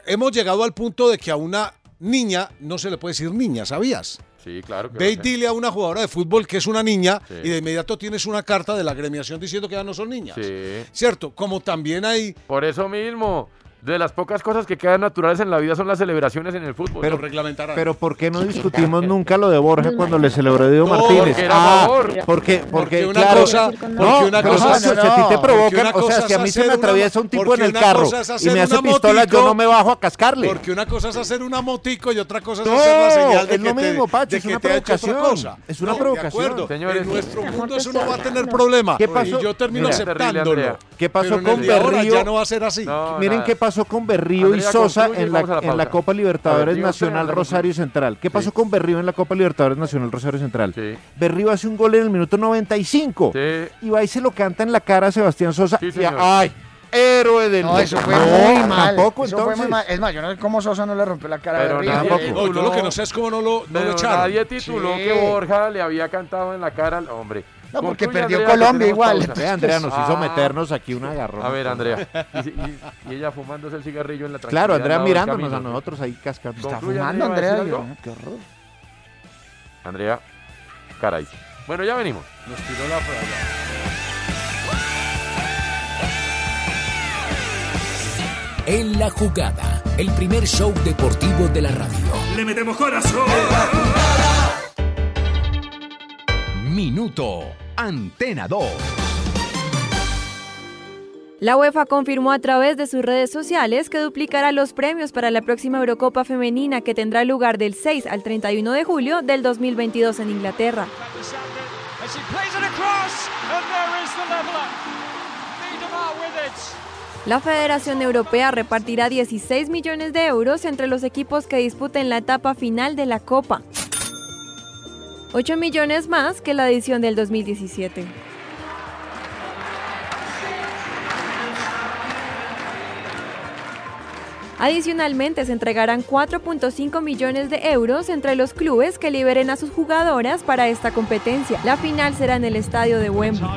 Hemos llegado al punto de que a una niña no se le puede decir niña, ¿sabías? Sí, claro. que Ve y dile a una jugadora de fútbol que es una niña Sí. y de inmediato tienes una carta de la agremiación diciendo que ya no son niñas. Sí. ¿Cierto? Como también hay... Por eso mismo, de las pocas cosas que quedan naturales en la vida son las celebraciones en el fútbol. Pero, reglamentarán. pero ¿por qué no discutimos nunca lo de Borja cuando le celebró a Diego No, Martínez? ah, porque, porque, Porque una claro, cosa- no, porque una pero cosa- no, si a ti te no, provocan, una o sea, cosa si a mí se me una- atraviesa un tipo en el una carro cosa es y me hace una pistola, yo motico, no me bajo a cascarle. Porque una cosa es hacer una motico y otra cosa es No, hacer la señal de es que lo te, mismo, Pacho, es una provocación. cosa. Es una No, provocación. De acuerdo. Señores. en nuestro mundo eso no va a tener problema. ¿Qué pasó? Y yo termino aceptándolo. ¿Qué pasó con Berrío? ya no va a ser así. No, Miren qué pasó con Berrío y Sosa en la, en la. Copa ver, Libertadores Nacional Rosario. Central. ¿Qué pasó Sí. con Berrío en la Copa Libertadores Nacional Rosario Central? Sí. Berrío hace un gol en el minuto 95 Sí. y va y se lo canta en la cara a Sebastián Sosa. Sí, y señor. ¡Ay! Héroe del No, eso fue No, muy mal. Tampoco, eso fue muy entonces. mal. Es más, yo no sé cómo Sosa no le rompió la cara Pero nadie No, yo lo que no sé es cómo no lo, no lo echaron. nadie tituló Sí. que Borja le había cantado en la cara al hombre. No, porque perdió Colombia igual. Andrea nos hizo ah. meternos aquí una agarrón. A ver, Andrea. Y, ella fumándose el cigarrillo en la tranquilidad. Claro, Andrea mirándonos a nosotros ahí cascando. Está fumando Andrea. Yo, qué horror. Andrea, caray. Bueno, ya venimos. Nos tiró la frase. En la jugada, el primer show deportivo de la radio. Le metemos corazón. Minuto Antena 2. La UEFA confirmó a través de sus redes sociales que duplicará los premios para la próxima Eurocopa Femenina que tendrá lugar del 6 al 31 de julio del 2022 en Inglaterra. La Federación Europea repartirá 16 millones de euros entre los equipos que disputen la etapa final de la Copa. 8 millones más que la edición del 2017. Adicionalmente, se entregarán 4.5 millones de euros entre los clubes que liberen a sus jugadoras para esta competencia. La final será en el estadio de Wembley.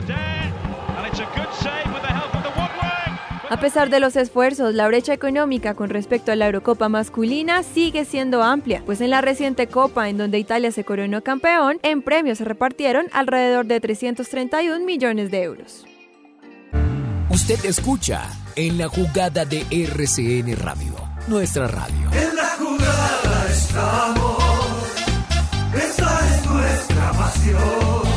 A pesar de los esfuerzos, la brecha económica con respecto a la Eurocopa masculina sigue siendo amplia, pues en la reciente Copa en donde Italia se coronó campeón, en premios se repartieron alrededor de 331 millones de euros. Usted escucha en la jugada de RCN Radio, nuestra radio. En la jugada estamos. Esa es nuestra pasión.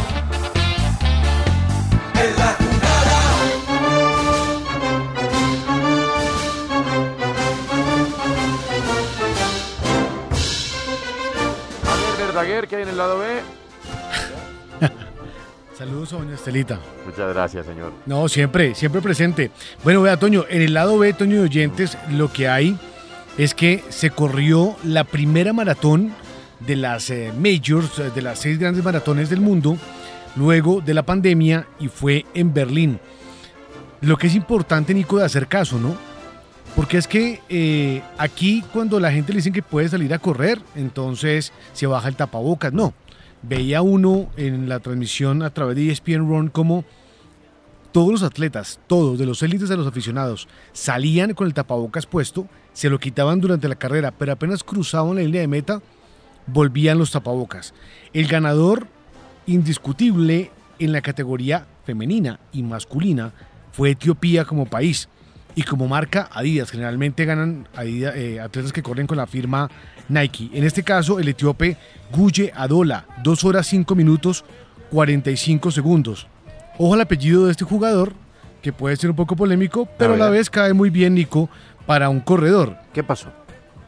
Verdaguer, que hay en el lado B. Saludos a doña Estelita. Muchas gracias, señor. No, siempre, siempre presente. Bueno, vea, Toño, en el lado B, Toño de Oyentes, lo que hay es que se corrió la primera maratón de las eh, majors, eh, de las seis grandes maratones del mundo, luego de la pandemia y fue en Berlín. Lo que es importante, Nico, de hacer caso, ¿no? Porque es que eh, aquí cuando la gente le dicen que puede salir a correr, entonces se baja el tapabocas. No, veía uno en la transmisión a través de ESPN Run como todos los atletas, todos, de los élites a los aficionados, salían con el tapabocas puesto, se lo quitaban durante la carrera, pero apenas cruzaban la línea de meta, volvían los tapabocas. El ganador indiscutible en la categoría femenina y masculina fue Etiopía como país y como marca Adidas. Generalmente ganan Adidas, eh, atletas que corren con la firma Nike. En este caso, el etíope Guye Adola, 2 horas 5 minutos 45 segundos. Ojo al apellido de este jugador, que puede ser un poco polémico, pero a la vez cae muy bien, Nico, para un corredor. ¿Qué pasó?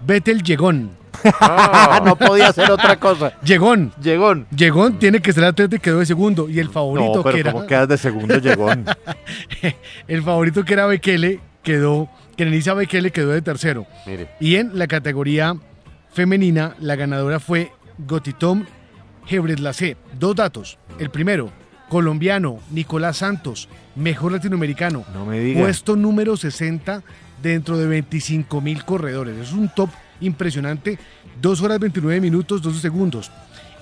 Betel Llegón. no podía ser otra cosa. Llegón. Llegón. Llegón tiene que ser atleta y quedó de segundo. Y el favorito No, pero que era. ¿cómo quedas de segundo, Llegón? el favorito que era Bekele quedó. Que Nenisa Bekele quedó de tercero. Mire. Y en la categoría femenina, la ganadora fue Gotitom Gebreslacé. Dos datos. El primero, colombiano, Nicolás Santos, mejor latinoamericano. No me diga. Puesto número 60 dentro de 25 mil corredores. Es un top impresionante. 2 horas 29 minutos, 12 segundos.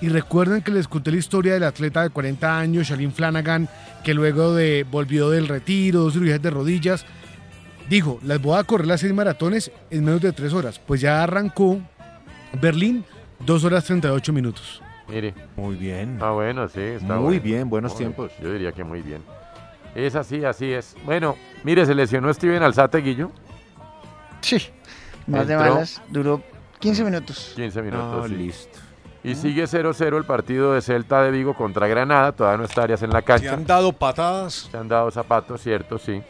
Y recuerden que les conté la historia del atleta de 40 años, Shalin Flanagan, que luego de, volvió del retiro, dos cirugías de rodillas. Dijo, las voy a correr las seis maratones en menos de 3 horas. Pues ya arrancó Berlín, 2 horas 38 minutos. Mire. Muy bien. Ah, bueno, sí, está Muy bueno. bien, buenos Muy- tiempos. Yo diría que muy bien. Es así, así es. Bueno, mire, se lesionó Steven Alzate, Guillo. Sí. Más de malas. Duró 15 minutos. 15 minutos. Ah, sí. listo. Y sigue 0-0 el partido de Celta de Vigo contra Granada. Todavía no está Arias en la Se cancha. han dado patadas. Se han dado zapatos, cierto, sí.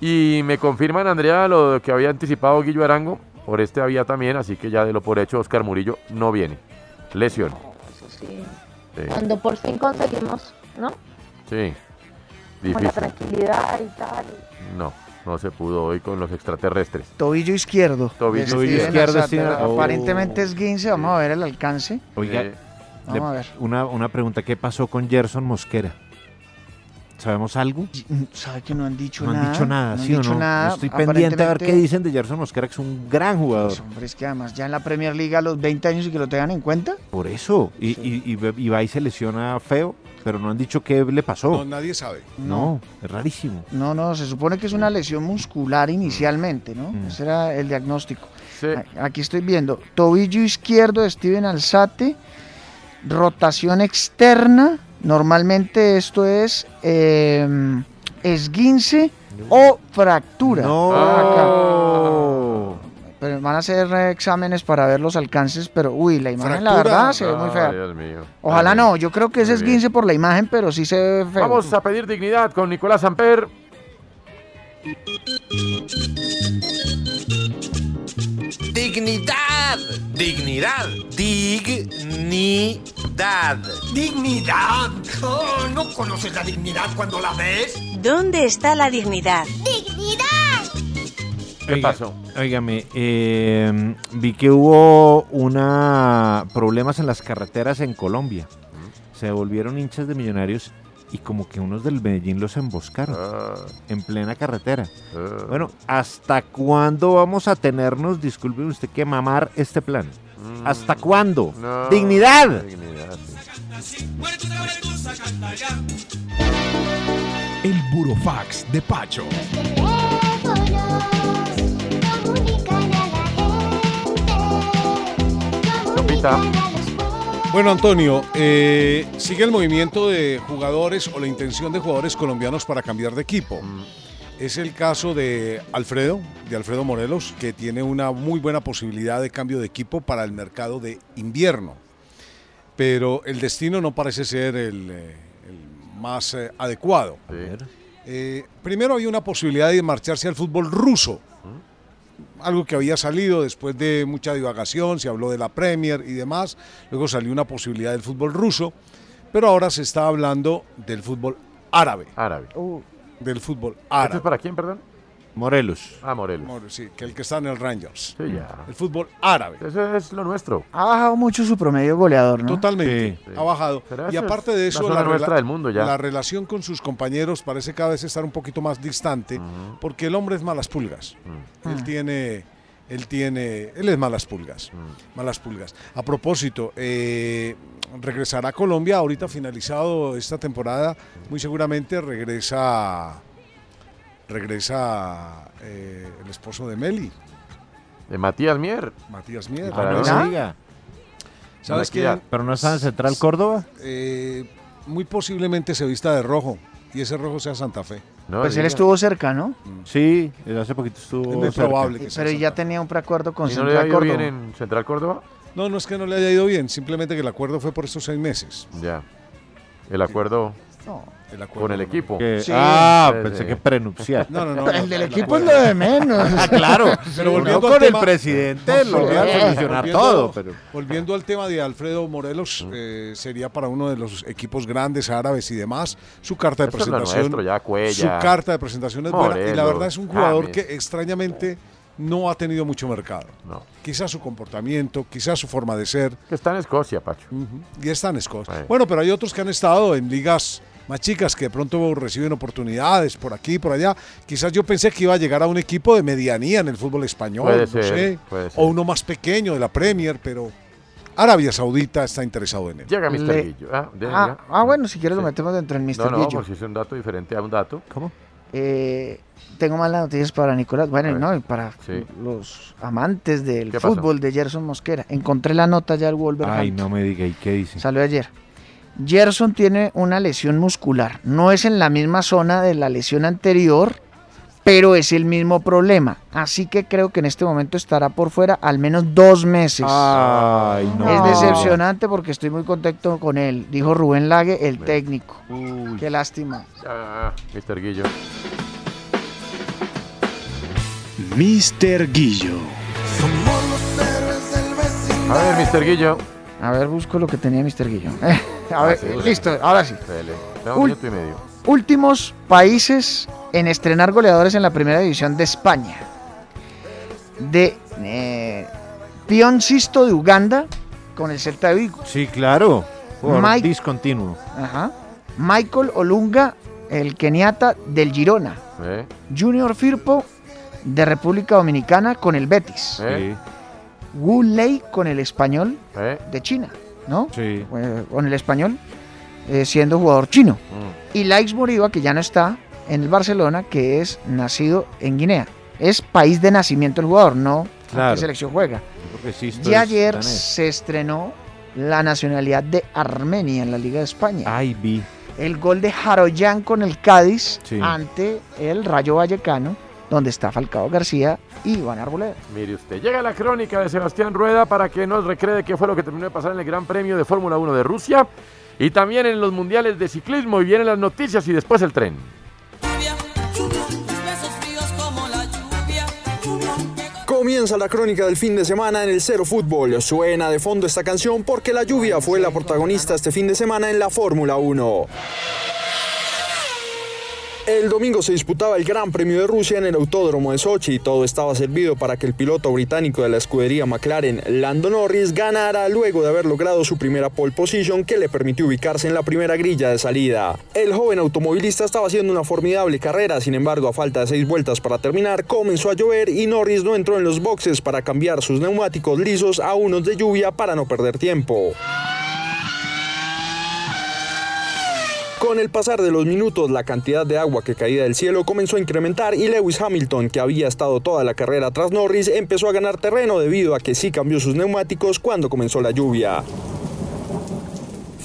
Y me confirman, Andrea, lo que había anticipado Guillo Arango. Por este había también, así que ya de lo por hecho, Oscar Murillo no viene. Lesión. Sí. Sí, Cuando por fin conseguimos, ¿no? sí. Como la Difícil. tranquilidad y tal. No, no se pudo hoy con los extraterrestres. Tobillo izquierdo. Tobillo de Steven izquierdo, oh. Aparentemente es 15. Vamos a ver el alcance. Oiga. Vamos le- a ver. Una, una pregunta, ¿qué pasó con Gerson Mosquera? ¿Sabemos algo? ¿Sabe que no han dicho No nada? han dicho nada, No han ¿sí o dicho no? nada. Yo Estoy pendiente a ver qué dicen de Gerson Mosquera, que es un gran jugador. Pues, hombre, es que además ya en la Premier League a los 20 años y que lo tengan en cuenta. Por eso. Y, y, y, y va y se lesiona feo, pero no han dicho qué le pasó. No, nadie sabe. No, es rarísimo. No, no, se supone que es una lesión muscular inicialmente, ¿no? Mm. Ese era el diagnóstico. A- Aquí estoy viendo tobillo izquierdo de Steven Alzate, rotación externa. Normalmente esto es eh, esguince o fractura. No. Acá. pero van a hacer eh, exámenes para ver los alcances, pero uy, la imagen la verdad se ve muy Ay, fea. Dios mío. Ojalá Ay, no, yo creo que ese es. 15 por la imagen, pero sí se ve feo. Vamos a pedir dignidad con Nicolás Amper. Dignidad. Dignidad. Dignidad. ¿Dignidad? Oh, ¿No conoces la dignidad cuando la ves? ¿Dónde está la dignidad? ¡Dignidad! ¿Qué Oiga, pasó? Óigame, eh, vi que hubo una problemas en las carreteras en Colombia. Se volvieron hinchas de millonarios y como que unos del Medellín los emboscaron Ah. en plena carretera. Bueno, ¿hasta cuándo vamos a tenernos, disculpe usted, que mamar este plan? ¿Hasta cuándo? Mm. No, ¡Dignidad! dignidad, sí. El Burofax de Pacho. Sopita. Bueno, Antonio, eh, sigue el movimiento de jugadores o la intención de jugadores colombianos para cambiar de equipo. Es el caso de Alfredo, de Alfredo Morelos, que tiene una muy buena posibilidad de cambio de equipo para el mercado de invierno. Pero el destino no parece ser el, eh, el más eh, adecuado. Eh, primero había una posibilidad de marcharse al fútbol ruso, algo que había salido después de mucha divagación, se habló de la Premier y demás, luego salió una posibilidad del fútbol ruso, pero ahora se está hablando del fútbol árabe. Árabe. Del fútbol ¿Esto árabe. es para quién, perdón? Morelos. Ah, Morelos. Mor- Sí, que el que está en el Rangers. Sí, ya. El fútbol árabe. Eso es lo nuestro. Ha bajado mucho su promedio goleador, ¿no? Totalmente. Sí. Ha bajado. Y aparte de eso, la, rela- nuestra del mundo ya. la relación con sus compañeros parece cada vez estar un poquito más distante, porque el hombre es malas pulgas. Él tiene, él tiene, él es malas pulgas, Mm. malas pulgas. A propósito, eh, regresará a Colombia ahorita finalizado esta temporada, muy seguramente regresa, regresa eh, el esposo de Meli, De Matías Mier. Matías Mier. Para no no- se diga. ¿Sabes? ¿Pero no está en Central Córdoba? Eh, muy posiblemente se vista de rojo y ese rojo sea Santa Fe. No, Pues él estuvo cerca, ¿no? Sí, hace poquito estuvo Es muy cerca. probable que sea Pero ya tenía un preacuerdo con ¿Y no le ha Central ido Córdoba. bien en Central Córdoba? No, no es que no le haya ido bien, simplemente que el acuerdo fue por estos seis meses. Ya. El acuerdo No. El acuerdo con el equipo. Que- Sí. Ah, Sí, pensé sí. que prenupcial. No, no, no. El no, del el equipo es lo de menos. Ah, claro. Pero volviendo con el tema- presidente, lo voy a Volviendo- solucionar todo. Pero... Volviendo al tema de Alfredo Morelos, eh, sería para uno de los equipos grandes árabes y demás. Su carta de Esto presentación. nuestro, ya, Cuella. su carta de presentación es buena. Y la verdad es un jugador James. que extrañamente no ha tenido mucho mercado. No. Quizás su comportamiento, quizás su forma de ser. Que está en Escocia, Pacho. Y está en Escocia. Bueno, pero hay otros que han estado en ligas más chicas que de pronto reciben oportunidades por aquí y por allá. Quizás yo pensé que iba a llegar a un equipo de medianía en el fútbol español, Puede no ser, sé, puede ser. o uno más pequeño de la Premier, pero Arabia Saudita está interesado en él. Llega Mr. Le- Guillo. Ah, Ah, ah, bueno, si quieres lo Sí. metemos dentro del Mr. No, no, Guillo. si es un dato diferente a un dato. ¿Cómo? Eh, tengo malas noticias para Nicolás. Bueno, no, y para Sí. los amantes del ¿Qué pasó? fútbol de Gerson Mosquera. Encontré la nota ya del Wolverhampton. Ay, no me diga, ¿y qué dice? Salió ayer. Gerson tiene una lesión muscular. No es en la misma zona de la lesión anterior, pero es el mismo problema. Así que creo que en este momento estará por fuera al menos dos meses. Ay, no. Es decepcionante porque estoy muy contento con él, dijo Rubén Lague, el técnico. Qué lástima. Ah, Mr. Guillo. Mr. Guillo. A ver, Mr. Guillo. A ver, busco lo que tenía Mr. Guillo. a ver, Ah, sí, sí. listo, ahora sí. Un y medio. Últimos países en estrenar goleadores en la primera división de España. De eh, Pion Sisto de Uganda con el Celta de Vigo. Sí, claro. Por Mike- discontinuo. Ajá. Michael Olunga, el keniata del Girona. ¿Eh? Junior Firpo de República Dominicana con el Betis. ¿Eh? Wu Lei con el español ¿Eh? de China, ¿no? Sí. Eh, con el español eh, siendo jugador chino. Mm. Y Laix Moriba, que ya no está en el Barcelona, que es nacido en Guinea. Es país de nacimiento el jugador, no Claro. qué selección juega. Y ayer se estrenó la nacionalidad de Armenia en la Liga de España. Ay, vi. El gol de Jaroyan con el Cádiz Sí. ante el Rayo Vallecano donde está Falcao García y Iván Arboleda. Mire usted, llega la crónica de Sebastián Rueda para que nos recree qué fue lo que terminó de pasar en el Gran Premio de Fórmula 1 de Rusia y también en los mundiales de ciclismo y vienen las noticias y después el tren. Comienza la crónica del fin de semana en el Cero Fútbol. Suena de fondo esta canción porque la lluvia fue la protagonista este fin de semana en la Fórmula 1. El domingo se disputaba el Gran Premio de Rusia en el Autódromo de Sochi y todo estaba servido para que el piloto británico de la escudería McLaren, Lando Norris, ganara luego de haber logrado su primera pole position que le permitió ubicarse en la primera grilla de salida. El joven automovilista estaba haciendo una formidable carrera, sin embargo, a falta de seis vueltas para terminar, comenzó a llover y Norris no entró en los boxes para cambiar sus neumáticos lisos a unos de lluvia para no perder tiempo. Con el pasar de los minutos, la cantidad de agua que caía del cielo comenzó a incrementar y Lewis Hamilton, que había estado toda la carrera tras Norris, empezó a ganar terreno debido a que sí cambió sus neumáticos cuando comenzó la lluvia.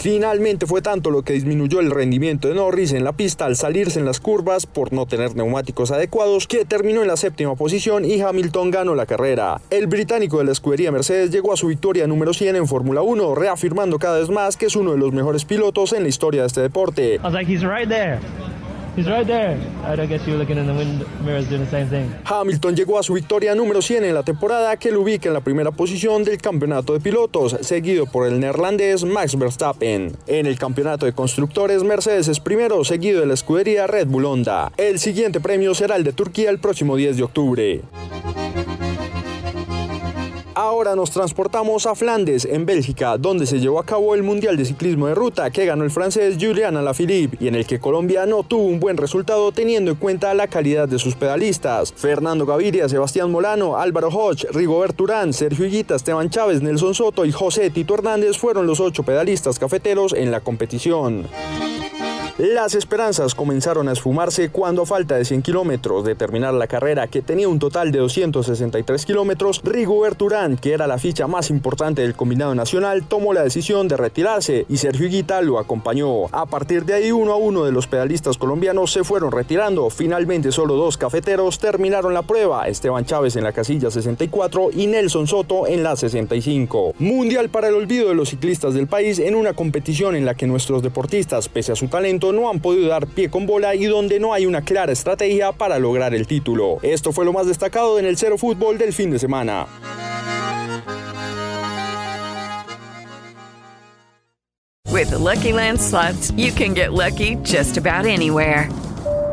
Finalmente fue tanto lo que disminuyó el rendimiento de Norris en la pista al salirse en las curvas por no tener neumáticos adecuados que terminó en la séptima posición y Hamilton ganó la carrera. El británico de la escudería Mercedes llegó a su victoria número 100 en Fórmula 1, reafirmando cada vez más que es uno de los mejores pilotos en la historia de este deporte. He's right there. I guess you looking in the wind doing the same thing. Hamilton llegó a su victoria número 100 en la temporada que lo ubica en la primera posición del campeonato de pilotos, seguido por el neerlandés Max Verstappen. En el campeonato de constructores, Mercedes es primero, seguido de la escudería Red Bull Honda. El siguiente premio será el de Turquía el próximo 10 de octubre. Ahora nos transportamos a Flandes, en Bélgica, donde se llevó a cabo el Mundial de Ciclismo de Ruta que ganó el francés Julian Alaphilippe y en el que Colombia no tuvo un buen resultado teniendo en cuenta la calidad de sus pedalistas. Fernando Gaviria, Sebastián Molano, Álvaro Hodge, Rigobert Urán, Sergio Higuita, Esteban Chávez, Nelson Soto y José Tito Hernández fueron los ocho pedalistas cafeteros en la competición. Las esperanzas comenzaron a esfumarse cuando a falta de 100 kilómetros de terminar la carrera que tenía un total de 263 kilómetros, Rigobert Urán, que era la ficha más importante del combinado nacional, tomó la decisión de retirarse y Sergio Higuita lo acompañó. A partir de ahí, uno a uno de los pedalistas colombianos se fueron retirando. Finalmente, solo dos cafeteros terminaron la prueba, Esteban Chávez en la casilla 64 y Nelson Soto en la 65. Mundial para el olvido de los ciclistas del país en una competición en la que nuestros deportistas, pese a su talento, no han podido dar pie con bola y donde no hay una clara estrategia para lograr el título. Esto fue lo más destacado en el Cero Fútbol del fin de semana.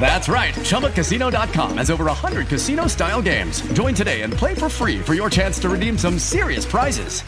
That's right. ChumbaCasino.com has over 100 casino style games. Join today and play for free for your chance to redeem some serious prizes.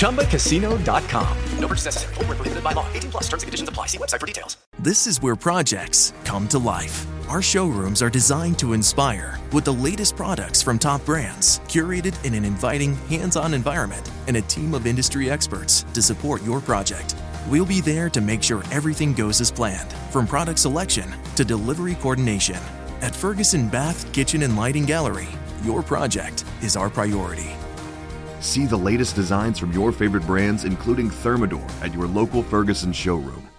ChumbaCasino.com. No purchase necessary. Full prohibited by law. 18 plus terms and conditions apply. See website for details. This is where projects come to life. Our showrooms are designed to inspire with the latest products from top brands, curated in an inviting, hands on environment, and a team of industry experts to support your project. We'll be there to make sure everything goes as planned, from product selection to delivery coordination. At Ferguson Bath Kitchen and Lighting Gallery, your project is our priority. See the latest designs from your favorite brands, including Thermador, at your local Ferguson showroom.